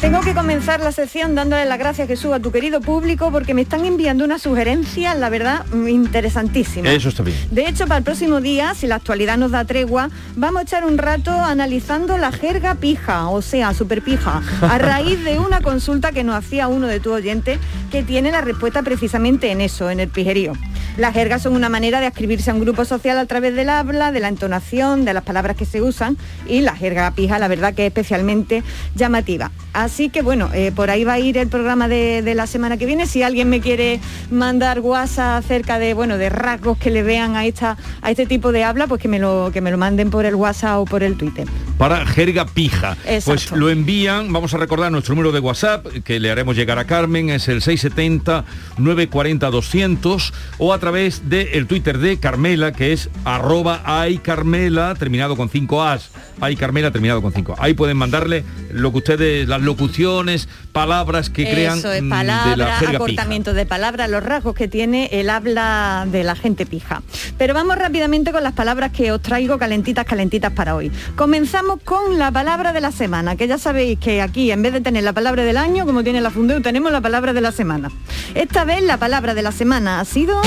Tengo que comenzar la sección dándole las gracias Jesús a tu querido público porque me están enviando una sugerencia, la verdad, mm, interesantísima. Eso está bien. De hecho, para el próximo día, si la actualidad nos da tregua, vamos a echar un rato analizando la jerga pija, o sea, super pija, a [laughs] raíz de una consulta que nos hacía uno de tus oyentes que tiene la respuesta precisamente en eso, en el pijerío. Las jergas son una manera de escribirse a un grupo social a través del habla, de la entonación, de las palabras que se usan y la jerga pija, la verdad que es especialmente llamativa. Así que bueno, eh, por ahí va a ir el programa de, de la semana que viene. Si alguien me quiere mandar WhatsApp acerca de bueno de rasgos que le vean a esta a este tipo de habla, pues que me lo que me lo manden por el WhatsApp o por el Twitter. Para jerga pija. Exacto. Pues lo envían, vamos a recordar nuestro número de WhatsApp que le haremos llegar a Carmen, es el 670 940 200 o a través del Twitter de Carmela, que es arroba Carmela, terminado con 5 As. Ay Carmela, terminado con 5. Ahí pueden mandarle lo que ustedes, las locuciones, palabras que crean Eso es, mm, de la palabras, jerga pija. acortamientos de palabras, los rasgos que tiene el habla de la gente pija. Pero vamos rápidamente con las palabras que os traigo calentitas, calentitas para hoy. Comenzamos con la palabra de la semana, que ya sabéis que aquí en vez de tener la palabra del año, como tiene la Fundeu, tenemos la palabra de la semana. Esta vez la palabra de la semana ha sido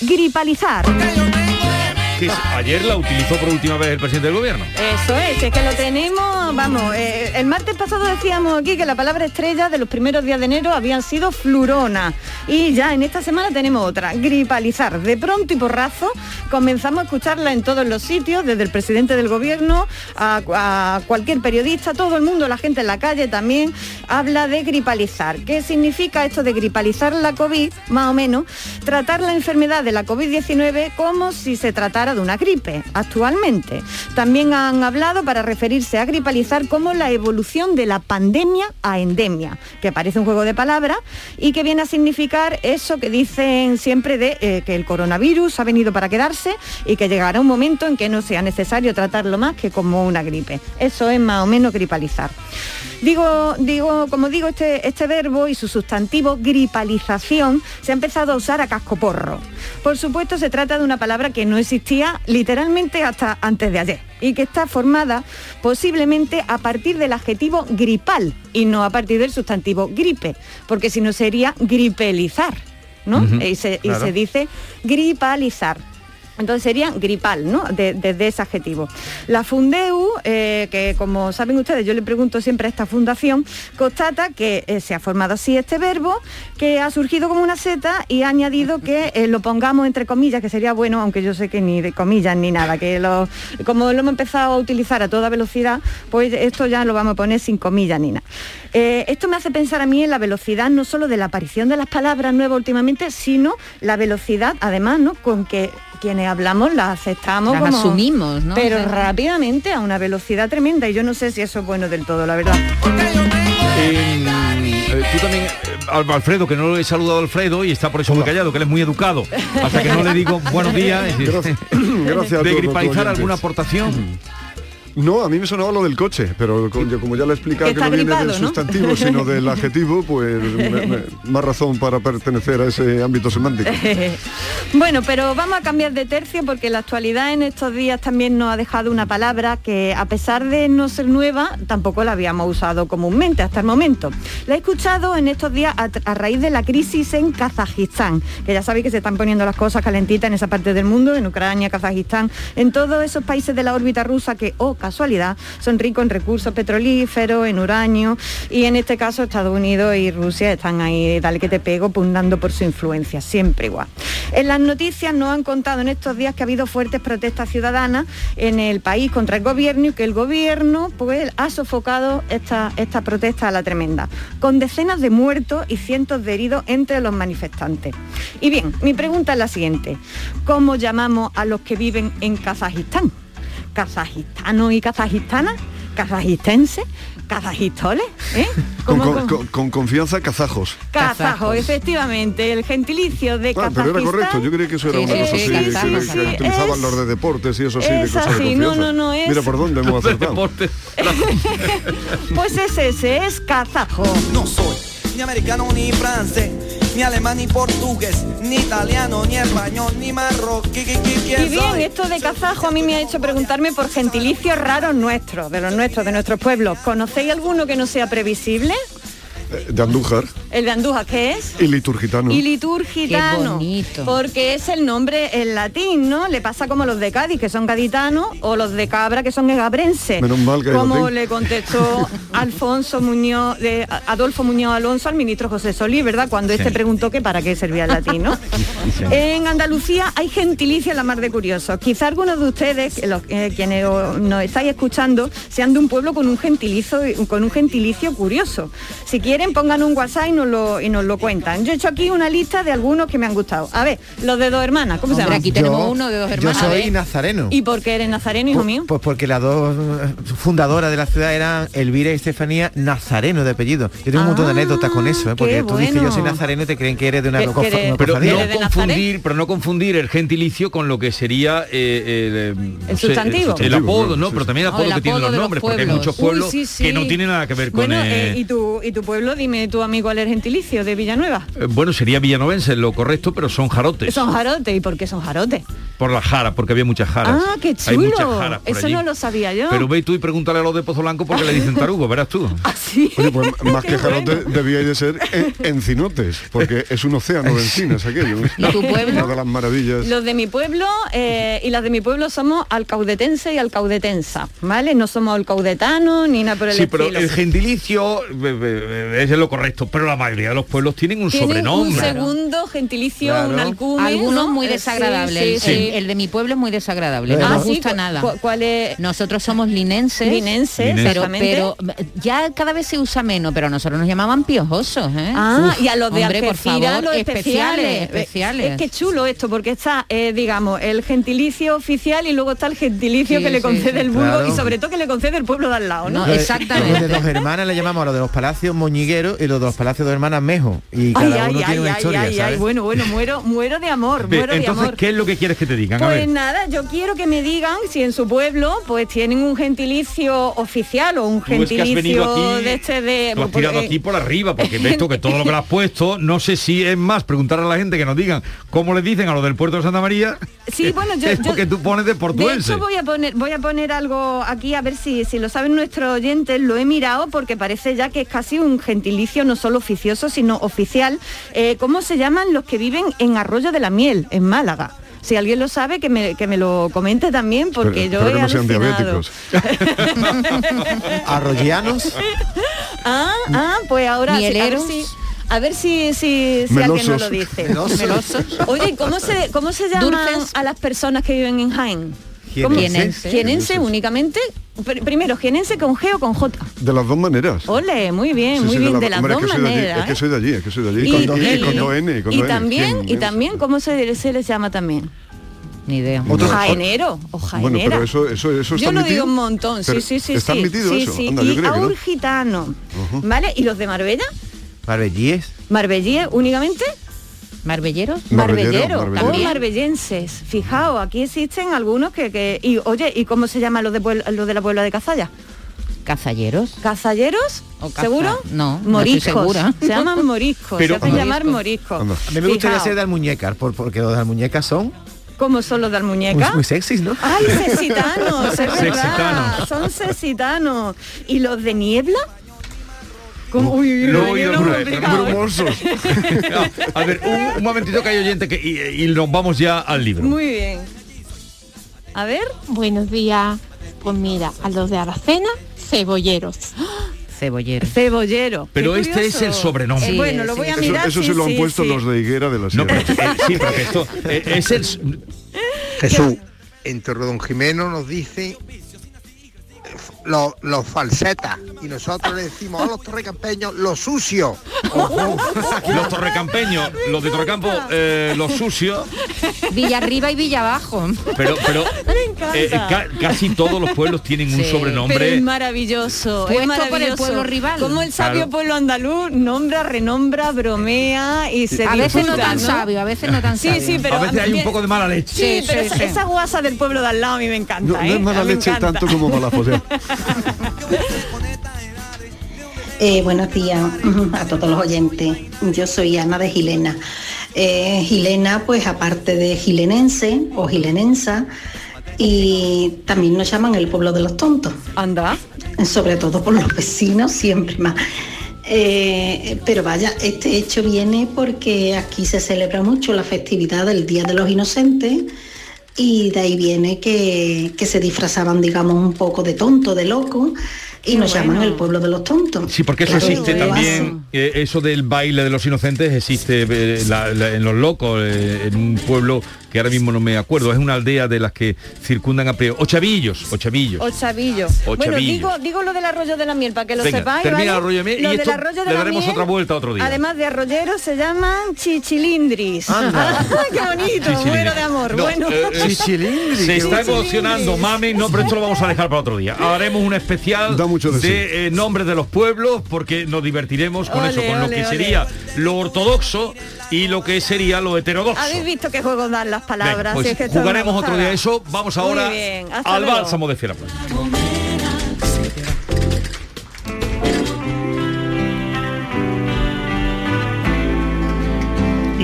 gripalizar. Que ayer la utilizó por última vez el presidente del gobierno. Eso es, es que lo tenemos, vamos, eh, el martes pasado decíamos aquí que la palabra estrella de los primeros días de enero habían sido flurona y ya en esta semana tenemos otra, gripalizar. De pronto y porrazo comenzamos a escucharla en todos los sitios, desde el presidente del gobierno a, a cualquier periodista, todo el mundo, la gente en la calle también habla de gripalizar. ¿Qué significa esto de gripalizar la COVID? Más o menos, tratar la enfermedad de la COVID-19 como si se tratara de una gripe actualmente. También han hablado para referirse a gripalizar como la evolución de la pandemia a endemia, que parece un juego de palabras y que viene a significar eso que dicen siempre de eh, que el coronavirus ha venido para quedarse y que llegará un momento en que no sea necesario tratarlo más que como una gripe. Eso es más o menos gripalizar. Digo, digo, como digo, este, este verbo y su sustantivo gripalización se ha empezado a usar a cascoporro. Por supuesto, se trata de una palabra que no existía literalmente hasta antes de ayer y que está formada posiblemente a partir del adjetivo gripal y no a partir del sustantivo gripe, porque si no sería gripelizar, ¿no? Y, se, y se dice gripalizar. Entonces sería gripal, ¿no? De- Desde ese adjetivo. La Fundeu, eh, que como saben ustedes, yo le pregunto siempre a esta fundación, constata que eh, se ha formado así este verbo, que ha surgido como una seta y ha añadido que eh, lo pongamos entre comillas, que sería bueno, aunque yo sé que ni de comillas ni nada, que como lo hemos empezado a utilizar a toda velocidad, pues esto ya lo vamos a poner sin comillas ni nada. Esto me hace pensar a mí en la velocidad no solo de la aparición de las palabras nuevas últimamente, sino la velocidad, además, ¿no? Con que quienes hablamos las aceptamos Las como- asumimos, ¿no? Pero O sea, rápidamente, a una velocidad tremenda, y yo no sé si eso es bueno del todo, la verdad. Eh, eh, tú también, eh, Al- Alfredo, que no lo he saludado a Alfredo y está por eso muy callado, que él es muy educado. Hasta que no le digo [laughs] buenos días. Gracias, [laughs] gracias a ¿De todos gripalizar los oyentes. alguna aportación? No, a mí me sonaba lo del coche, pero yo como ya le he explicado Que no viene gripado, del ¿no? sustantivo, sino del [laughs] adjetivo, pues me- me- más razón para pertenecer a ese ámbito semántico. [laughs] bueno, pero vamos a cambiar de tercio porque la actualidad en estos días también nos ha dejado una palabra que a pesar de no ser nueva, tampoco la habíamos usado comúnmente hasta el momento. La he escuchado en estos días a, a raíz de la crisis en Kazajistán, que ya sabéis que se están poniendo las cosas calentitas en esa parte del mundo, en Ucrania, Kazajistán, en todos esos países de la órbita rusa que, oh, casualidad, son ricos en recursos petrolíferos, en uranio, y en este caso Estados Unidos y Rusia están ahí, dale que te pego, pugnando por su influencia, siempre igual. En las noticias nos han contado en estos días que ha habido fuertes protestas ciudadanas en el país contra el gobierno y que el gobierno pues, ha sofocado esta, esta protesta a la tremenda, con decenas de muertos y cientos de heridos entre los manifestantes. Y bien, mi pregunta es la siguiente. ¿Cómo llamamos a los que viven en Kazajistán? ¿Kazajistanos y kazajistanas? ¿Kazajistenses? ¿Kazajistoles? ¿Eh? [laughs] Con, ¿Cómo- con- con- con confianza, kazajos. Kazajo, efectivamente, el gentilicio de Ah, pero era correcto, yo creía que eso era Sí, una sí, cosa sí, así, que- kazajo, que, sí, que utilizaban es- los de deportes y eso sí, de es cosas de así, no, confianza. no, no, es- Mira por dónde hemos [laughs] acertado. [laughs] Pues es ese, es kazajo. No soy ni americano ni francés, ni alemán ni portugués, ni italiano ni español, ni marroquí. ¿qui- qui- quién Y bien, soy? esto de kazajo a mí me ha hecho preguntarme por gentilicios raros nuestros, de los nuestros, de nuestros pueblos. ¿Conocéis alguno que no sea previsible? Eh, De Andújar El de Andújar, ¿qué es? y liturgitano. Y liturgitano, Qué bonito. porque es el nombre en latín, ¿no? Le pasa como los de Cádiz, que son gaditanos, o los de Cabra, que son egabrenses. Menos mal que Como le contestó [laughs] Alfonso Muñoz, de, Adolfo Muñoz Alonso al ministro José Solí, ¿verdad? Cuando este Sí. preguntó que para qué servía el latín, ¿no? En Andalucía hay gentilicio en la mar de curiosos. Quizá algunos de ustedes, los- eh, quienes o- nos estáis escuchando, sean de un pueblo con un gentilicio, con un gentilicio curioso. Si quieren, pongan un WhatsApp nos lo, y nos lo cuentan. Yo he hecho aquí una lista de algunos que me han gustado. A ver, los de dos hermanas, ¿cómo se Hombre, llaman? aquí tenemos uno de dos Yo hermanas. A soy ver. nazareno. ¿Y por qué eres nazareno, hijo mío? Pues porque las dos eh, fundadoras de la ciudad eran Elvira y Estefanía Nazareno de apellido. Yo tengo un montón de anécdotas con eso, ¿eh? porque tú dices yo soy bueno. nazareno y te creen que eres de una, Pero no, confundir, pero no confundir el gentilicio con lo que sería eh, el, eh, no sé, sustantivo. el apodo, ¿no? Sí, Pero también el apodo el que tienen apodo los nombres, porque hay pueblos. muchos Uy, pueblos sí, sí. que no tienen nada que ver con... Bueno, eh, eh, ¿y, tu, ¿y tu pueblo? Dime tu amigo gentilicio de Villanueva. eh, bueno, sería villanovense lo correcto, pero son jarotes. Son jarotes. ¿Y por qué son jarotes? Por la jara, porque había muchas jaras. Ah, qué Hay muchas chulo. jaras por Eso allí. no lo sabía yo. Pero ve tú y pregúntale a los de Pozo Blanco porque le dicen [laughs] tarugo, verás tú. Sí. Oye, pues [laughs] más que jarote debíais de ser en- encinotes, porque es un océano de [laughs] encinas aquello. ¿Y tu pueblo? Una de las maravillas. Los de mi pueblo eh, y las de mi pueblo somos alcaudetense y alcaudetensa, ¿vale? No somos alcaudetanos ni nada por el Sí, pero el gentilicio eh, eh, es lo correcto, pero la mayoría de los pueblos tienen un Tienen un sobrenombre. segundo gentilicio, Claro. un alcume. Algunos ¿no? muy Eh, sí, desagradable. sí, el, de mi pueblo es muy desagradable. No Ah, nos sí, gusta nada. cu- ¿Cuál es? Nosotros somos linenses. Linenses, pero, ya cada vez se usa menos, pero a nosotros nos llamaban piojosos, ¿eh? Ah, Uf, y a los de hombre, por favor, los especiales, especiales. especiales. Es que chulo esto, porque está, eh, digamos, el gentilicio oficial y luego está el gentilicio Sí, que le concede sí. el Claro. y sobre todo que le concede el pueblo de al lado, ¿no? No, Los de- exactamente. Los de dos hermanas le llamamos a los de los palacios Moñigueros y los de los palacios de hermanas Mejo. Y Ay, cada ay, uno ay, tiene una ay, historia, ay, ay, ¿sabes? bueno, bueno, muero, muero de amor, Bien, muero de Entonces, amor. ¿qué es lo que quieres que te digan? A Pues ver. nada, yo quiero que me digan si en su pueblo pues tienen un gentilicio oficial o un Tú es que has venido gentilicio aquí, de este de Tú has porque- tirado aquí por arriba, porque ves tú que todo lo que [laughs] le has puesto, no sé si es más preguntar a la gente que nos digan cómo le dicen a los del puerto de Santa María. [laughs] Sí, bueno, [laughs] yo- es yo- lo que tú pones de De portuense. hecho voy a poner voy a poner algo aquí a ver si, si lo saben nuestros oyentes, lo he mirado porque parece ya que es casi un gentilicio no solo oficioso sino oficial. Eh, ¿Cómo se llaman los que viven en Arroyo de la Miel, en Málaga? Si alguien lo sabe, que me, que me lo comente también, porque Espero- yo espero he que no sean alucinado. diabéticos. [laughs] Arroyanos. [laughs] Ah, ah, pues ahora a ver Mieleros. si a ver si, si, si alguien nos Melosos. lo dice. Melosos. Melosos. Oye, ¿y ¿cómo se, cómo se llaman Dulces. a las personas que viven en Jaén? ¿Cómo? Jienenses. Jienense únicamente. Pr- Primero, jienense con G o con J. De las dos maneras. Ole, muy bien, Sí, muy sí, bien, la- de, las hombre, es dos que de allí, maneras. Es que ¿eh? soy de allí, es que soy de allí. Y- con, y- con dos N, con y dos N. también, y también, ¿cómo se, se les llama también? Ni idea. Otro- Jaenero o jaenera. Bueno, pero eso, eso, eso está Yo lo admitido. digo un montón, sí, sí, sí. ¿Está sí, admitido sí, eso? sí. Anda, yo y creía que no. aurgitano, ¿vale? ¿Y los de Marbella? Marbellíes. ¿Marbellíes únicamente? ¿Marbelleros? Marbellero, Marbellero, marbellero. o marbellenses. Fijaos, aquí existen algunos que, que- y oye, ¿y cómo se llama los de los de la Puebla de Cazalla? ¿Cazalleros? ¿Cazalleros? O caza- ¿Seguro? no, no moriscos. estoy segura. Se llaman moriscos, Pero- se hacen llamar moriscos. A mí me gustaría Fijaos, ser de almuñécar, por- porque los de almuñecas son ¿Cómo son los de muy, Almuñeca? muy sexys, ¿no? ¡Ay, sesitanos! Es [laughs] verdad, Sexitanos. son sesitanos. ¿Y los de niebla? ¿Cómo? Uy, uy, uy, he uy, a ver, un, un momentito que hay oyente que, y, y nos vamos ya al libro. Muy bien. A ver. Buenos días. Pues mira, a los de Aracena, cebolleros. Cebollero. Cebollero. Pero Qué este es el curioso. sobrenombre. Eh, bueno, lo voy a Eso, mirar. eso sí, se lo han sí, puesto sí. los de Higuera de la No, Sierra. pero, eh, sí, porque esto eh, es el... Jesús, en Torredón Jimeno nos dice los, los falsetas y nosotros le decimos a los torrecampeños los sucios. Los torrecampeños, los de Torrecampo, eh, los sucios, Villa arriba y Villa abajo. pero, pero eh, ca- casi todos los pueblos tienen un. Pero es sobrenombre. maravilloso, Puesto es por el maravilloso. pueblo rival. Como el sabio Claro. pueblo andaluz nombra, renombra, bromea y se A veces no tan sabio, a veces no tan Sí, sabio. sí, pero a veces hay un poco de mala leche. Sí, Sí, pero sí, esa, sí. esa guasa del pueblo de al lado a mí me encanta, No, no ¿eh? es mala leche tanto como mala. [laughs] Eh, buenos días a todos los oyentes. Yo soy Ana de Gilena. Eh, Gilena, pues aparte de gilenense o gilenensa, y también nos llaman el pueblo de los tontos. Anda. Sobre todo por los vecinos, siempre más. Eh, pero vaya, este hecho viene porque aquí se celebra mucho la festividad del Día de los Inocentes y de ahí viene que, que se disfrazaban, digamos, un poco de tonto, de loco, y nos llaman el pueblo de los tontos. Sí, porque eso Claro, existe también, eh, eso del baile de los inocentes existe eh, la- la- en Los Locos, eh, en un pueblo que ahora mismo no me acuerdo, es una aldea de las que circundan a Priego. Ochavillos, Ochavillos. Ochavillo. Ochavillo. Bueno, digo, digo lo del arroyo de la miel para que lo Venga, sepáis. termina ¿vale? el arroyo de miel y Lo del esto arroyo de le daremos miel, otra vuelta otro día. Además de arroyeros se llaman chichilindris. Anda. [laughs] ¡Qué bonito! Chichilindris. Muero de amor. No, bueno. eh, eh, [laughs] se está emocionando Mami, no, pero esto lo vamos a dejar para otro día. Haremos un especial de eh, nombres de los pueblos porque nos divertiremos con Ole, eso, con lo que ole. sería lo ortodoxo y lo que sería lo heterodoxo. Habéis visto qué juego dan las palabras. Venga, pues Si es que jugaremos otro día eso. Vamos ahora bien, al luego. bálsamo de Fiera.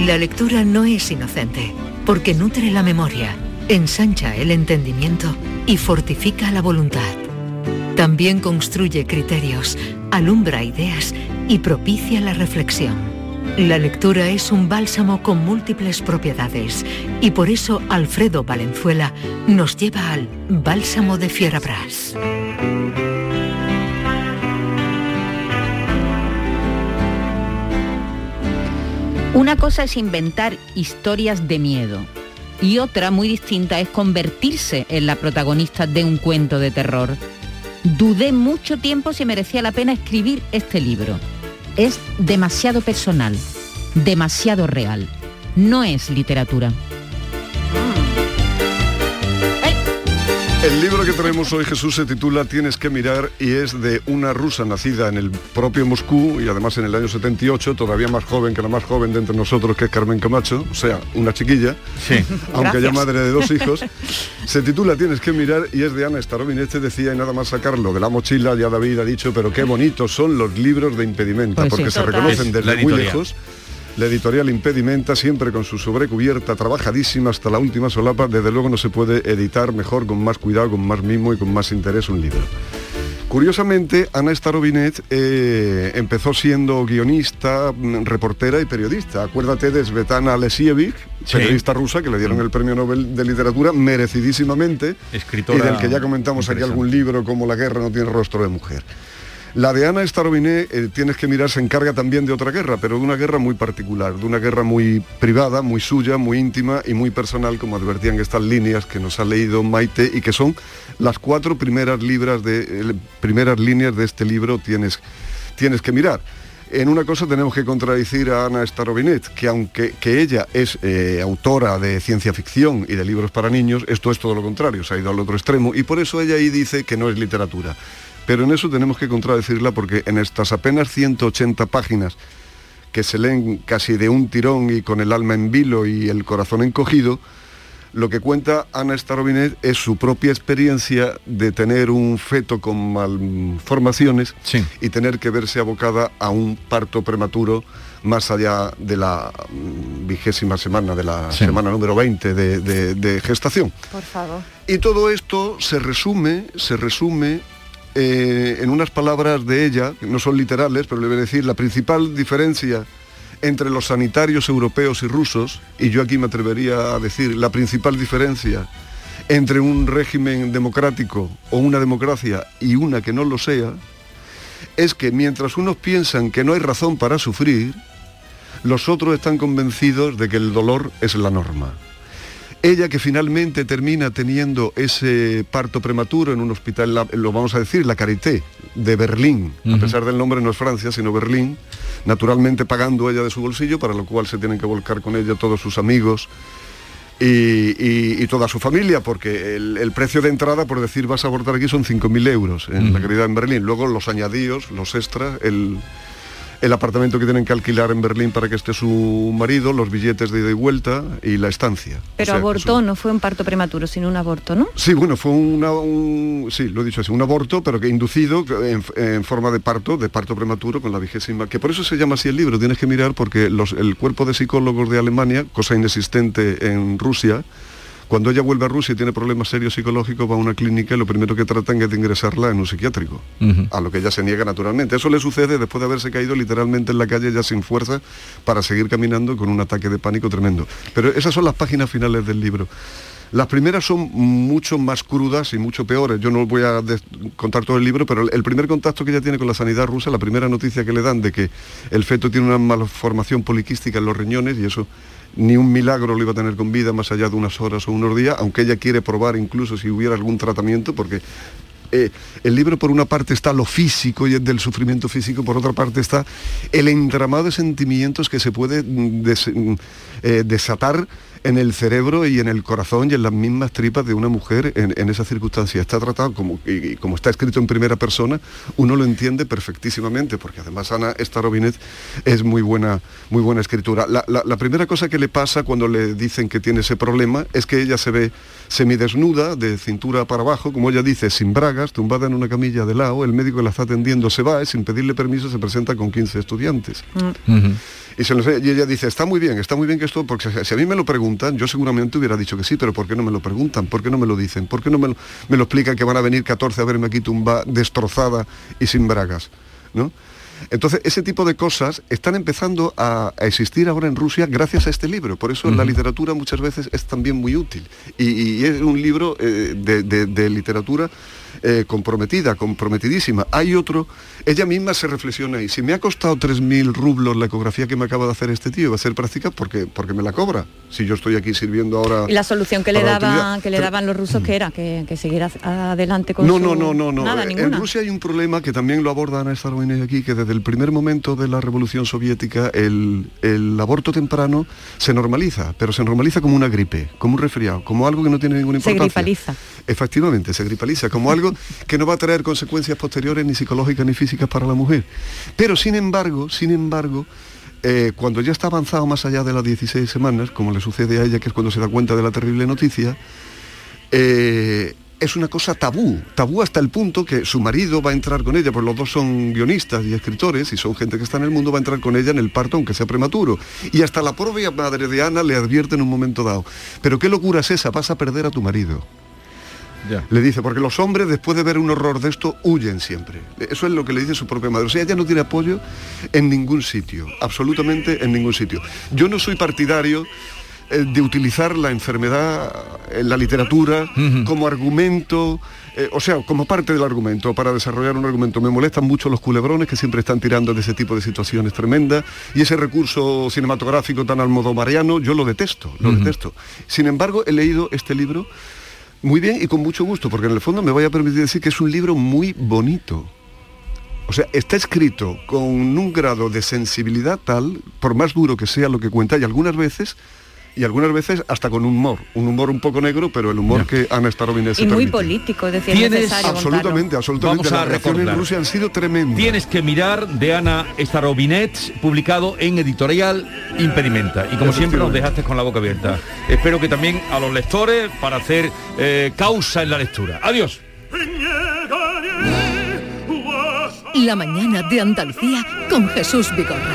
La lectura no es inocente, porque nutre la memoria, ensancha el entendimiento y fortifica la voluntad. También construye criterios, alumbra ideas y propicia la reflexión. La lectura es un bálsamo con múltiples propiedades y por eso Alfredo Valenzuela nos lleva al Bálsamo de Fierabras. Una cosa es inventar historias de miedo y otra muy distinta es convertirse en la protagonista de un cuento de terror. Dudé mucho tiempo si merecía la pena escribir este libro. Es demasiado personal, demasiado real. No es literatura. El libro que traemos hoy, Jesús, se titula Tienes que mirar y es de una rusa nacida en el propio Moscú y además en el año 78, todavía más joven que la más joven de entre nosotros, que es Carmen Camacho, o sea, una chiquilla, aunque ya madre de dos hijos. [laughs] Se titula Tienes que mirar y es de Ana Starovinete, decía, y nada más sacarlo de la mochila, ya David ha dicho, pero qué bonitos son los libros de impedimenta, Pues sí. porque se Total. reconocen Es desde muy lejos. La editorial Impedimenta, siempre con su sobrecubierta, trabajadísima hasta la última solapa, desde luego no se puede editar mejor, con más cuidado, con más mimo y con más interés un libro. Curiosamente, Ana Starobinet eh, empezó siendo guionista, mm, reportera y periodista. Acuérdate de Svetlana Alesievich, Sí. periodista rusa, que le dieron el premio Nobel de Literatura merecidísimamente, Escritora y del que ya comentamos aquí algún libro como La guerra no tiene rostro de mujer. La de Ana Starobinet, eh, tienes que mirar, se encarga también de otra guerra, pero de una guerra muy particular, de una guerra muy privada, muy suya, muy íntima y muy personal, como advertían estas líneas que nos ha leído Maite y que son las cuatro primeras, libras de, primeras líneas de este libro, tienes, tienes que mirar. En una cosa tenemos que contradecir a Ana Starobinet, que aunque que ella es eh, autora de ciencia ficción y de libros para niños, esto es todo lo contrario, se ha ido al otro extremo y por eso ella ahí dice que no es literatura. Pero en eso tenemos que contradecirla porque en estas apenas 180 páginas que se leen casi de un tirón y con el alma en vilo y el corazón encogido, lo que cuenta Ana Starobinet es su propia experiencia de tener un feto con malformaciones y tener que verse abocada a un parto prematuro más allá de la vigésima semana, de la Sí. semana número 20 de, de- de gestación. Por favor. Y todo esto se resume, se resume eh, en unas palabras de ella, que no son literales, pero le voy a decir, la principal diferencia entre los sanitarios europeos y rusos, y yo aquí me atrevería a decir, la principal diferencia entre un régimen democrático o una democracia y una que no lo sea, es que mientras unos piensan que no hay razón para sufrir, los otros están convencidos de que el dolor es la norma. Ella que finalmente termina teniendo ese parto prematuro en un hospital, lo vamos a decir, la Carité de Berlín, a pesar del nombre no es Francia, sino Berlín, naturalmente pagando ella de su bolsillo, para lo cual se tienen que volcar con ella todos sus amigos y, y- y toda su familia, porque el, el precio de entrada, por decir vas a abortar aquí, son 5.000 euros en la caridad en Berlín. Luego los añadidos, los extras, el, el apartamento que tienen que alquilar en Berlín para que esté su marido, los billetes de ida y vuelta y la estancia. Pero O sea, abortó, no fue un parto prematuro, sino un aborto, ¿no? Sí, bueno, fue una, un, sí, lo he dicho así, un aborto, pero que inducido en, en forma de parto, de parto prematuro con la vigésima, que por eso se llama así el libro, tienes que mirar porque los- el cuerpo de psicólogos de Alemania, cosa inexistente en Rusia, cuando ella vuelve a Rusia y tiene problemas serios psicológicos, va a una clínica y lo primero que tratan es de ingresarla en un psiquiátrico, a lo que ella se niega naturalmente. Eso le sucede después de haberse caído literalmente en la calle ya sin fuerza para seguir caminando con un ataque de pánico tremendo. Pero esas son las páginas finales del libro. Las primeras son mucho más crudas y mucho peores. Yo no voy a contar todo el libro, pero el primer contacto que ella tiene con la sanidad rusa, la primera noticia que le dan de que el feto tiene una malformación poliquística en los riñones y eso ni un milagro lo iba a tener con vida más allá de unas horas o unos días, aunque ella quiere probar incluso si hubiera algún tratamiento, porque eh, el libro por una parte está lo físico y del sufrimiento físico, por otra parte está el entramado de sentimientos que se puede mm, mm, eh, desatar en el cerebro y en el corazón y en las mismas tripas de una mujer en, en esa circunstancia. Está tratado como, y, como está escrito en primera persona, uno lo entiende perfectísimamente, porque además Ana Starobinet es muy buena, muy buena escritura. La- la primera cosa que le pasa cuando le dicen que tiene ese problema es que ella se ve semidesnuda, de cintura para abajo, como ella dice, sin bragas, tumbada en una camilla de lado, el médico que la está atendiendo se va y sin pedirle permiso se presenta con 15 estudiantes. Y, se lo enseña, y ella dice, está muy bien, está muy bien que esto, porque si- si a mí me lo preguntan, yo seguramente hubiera dicho que sí, pero ¿por qué no me lo preguntan? ¿Por qué no me lo dicen? ¿Por qué no me lo, me lo explican que van a venir 14 a verme aquí tumba, destrozada y sin bragas? ¿no? Entonces, ese tipo de cosas están empezando a, a existir ahora en Rusia gracias a este libro. Por eso la literatura muchas veces es también muy útil. Y, y es un libro eh, de, de- de literatura eh, comprometida, comprometidísima. Hay otro, ella misma se reflexiona y si me ha costado 3.000 rublos la ecografía que me acaba de hacer este tío, va a ser práctica porque, porque me la cobra. Si yo estoy aquí sirviendo ahora... Y la solución que le daban, que le Pero- daban los rusos que era que, que siguiera adelante con no, su- no, no, no, no. Nada, Eh. En Rusia hay un problema que también lo aborda Ana Starobinek aquí, que desde el primer momento de la Revolución Soviética el, el aborto temprano se normaliza, pero se normaliza como una gripe, como un resfriado, como algo que no tiene ninguna Se importancia. gripaliza. Efectivamente, se gripaliza, como algo que no va a traer consecuencias posteriores ni psicológicas ni físicas para la mujer. Pero sin embargo, sin embargo, eh, cuando ya está avanzado más allá de las 16 semanas, como le sucede a ella, que es cuando se da cuenta de la terrible noticia, eh, es una cosa tabú, tabú hasta el punto que su marido va a entrar con ella, pues los dos son guionistas y escritores y son gente que está en el mundo, va a entrar con ella en el parto aunque sea prematuro. Y hasta la propia madre de Ana le advierte en un momento dado, pero qué locura es esa, vas a perder a tu marido. Le dice, porque los hombres después de ver un horror de esto huyen siempre. Eso es lo que le dice su propia madre. O sea, ella no tiene apoyo en ningún sitio, absolutamente en ningún sitio. Yo no soy partidario eh, de utilizar la enfermedad en la literatura como argumento, eh, o sea, como parte del argumento, para desarrollar un argumento. Me molestan mucho los culebrones que siempre están tirando de ese tipo de situaciones tremendas y ese recurso cinematográfico tan almodovariano, yo lo detesto, lo detesto. Sin embargo, he leído este libro muy bien y con mucho gusto, porque en el fondo me voy a permitir decir que es un libro muy bonito. O sea, está escrito con un grado de sensibilidad tal, por más duro que sea lo que cuenta, y algunas veces, y algunas veces hasta con humor, un humor un poco negro, pero el humor que Ana Starobinek se Y muy permite. político, es decir, Tienes- necesario Absolutamente, absolutamente. Vamos a Las reacciones recordar. en Rusia han sido tremendas. Tienes que mirar de Ana Starobinet, publicado en editorial Impedimenta. Y como siempre nos dejaste con la boca abierta. Espero que también a los lectores para hacer eh, causa en la lectura. Adiós. La mañana de Andalucía con Jesús Vigorra.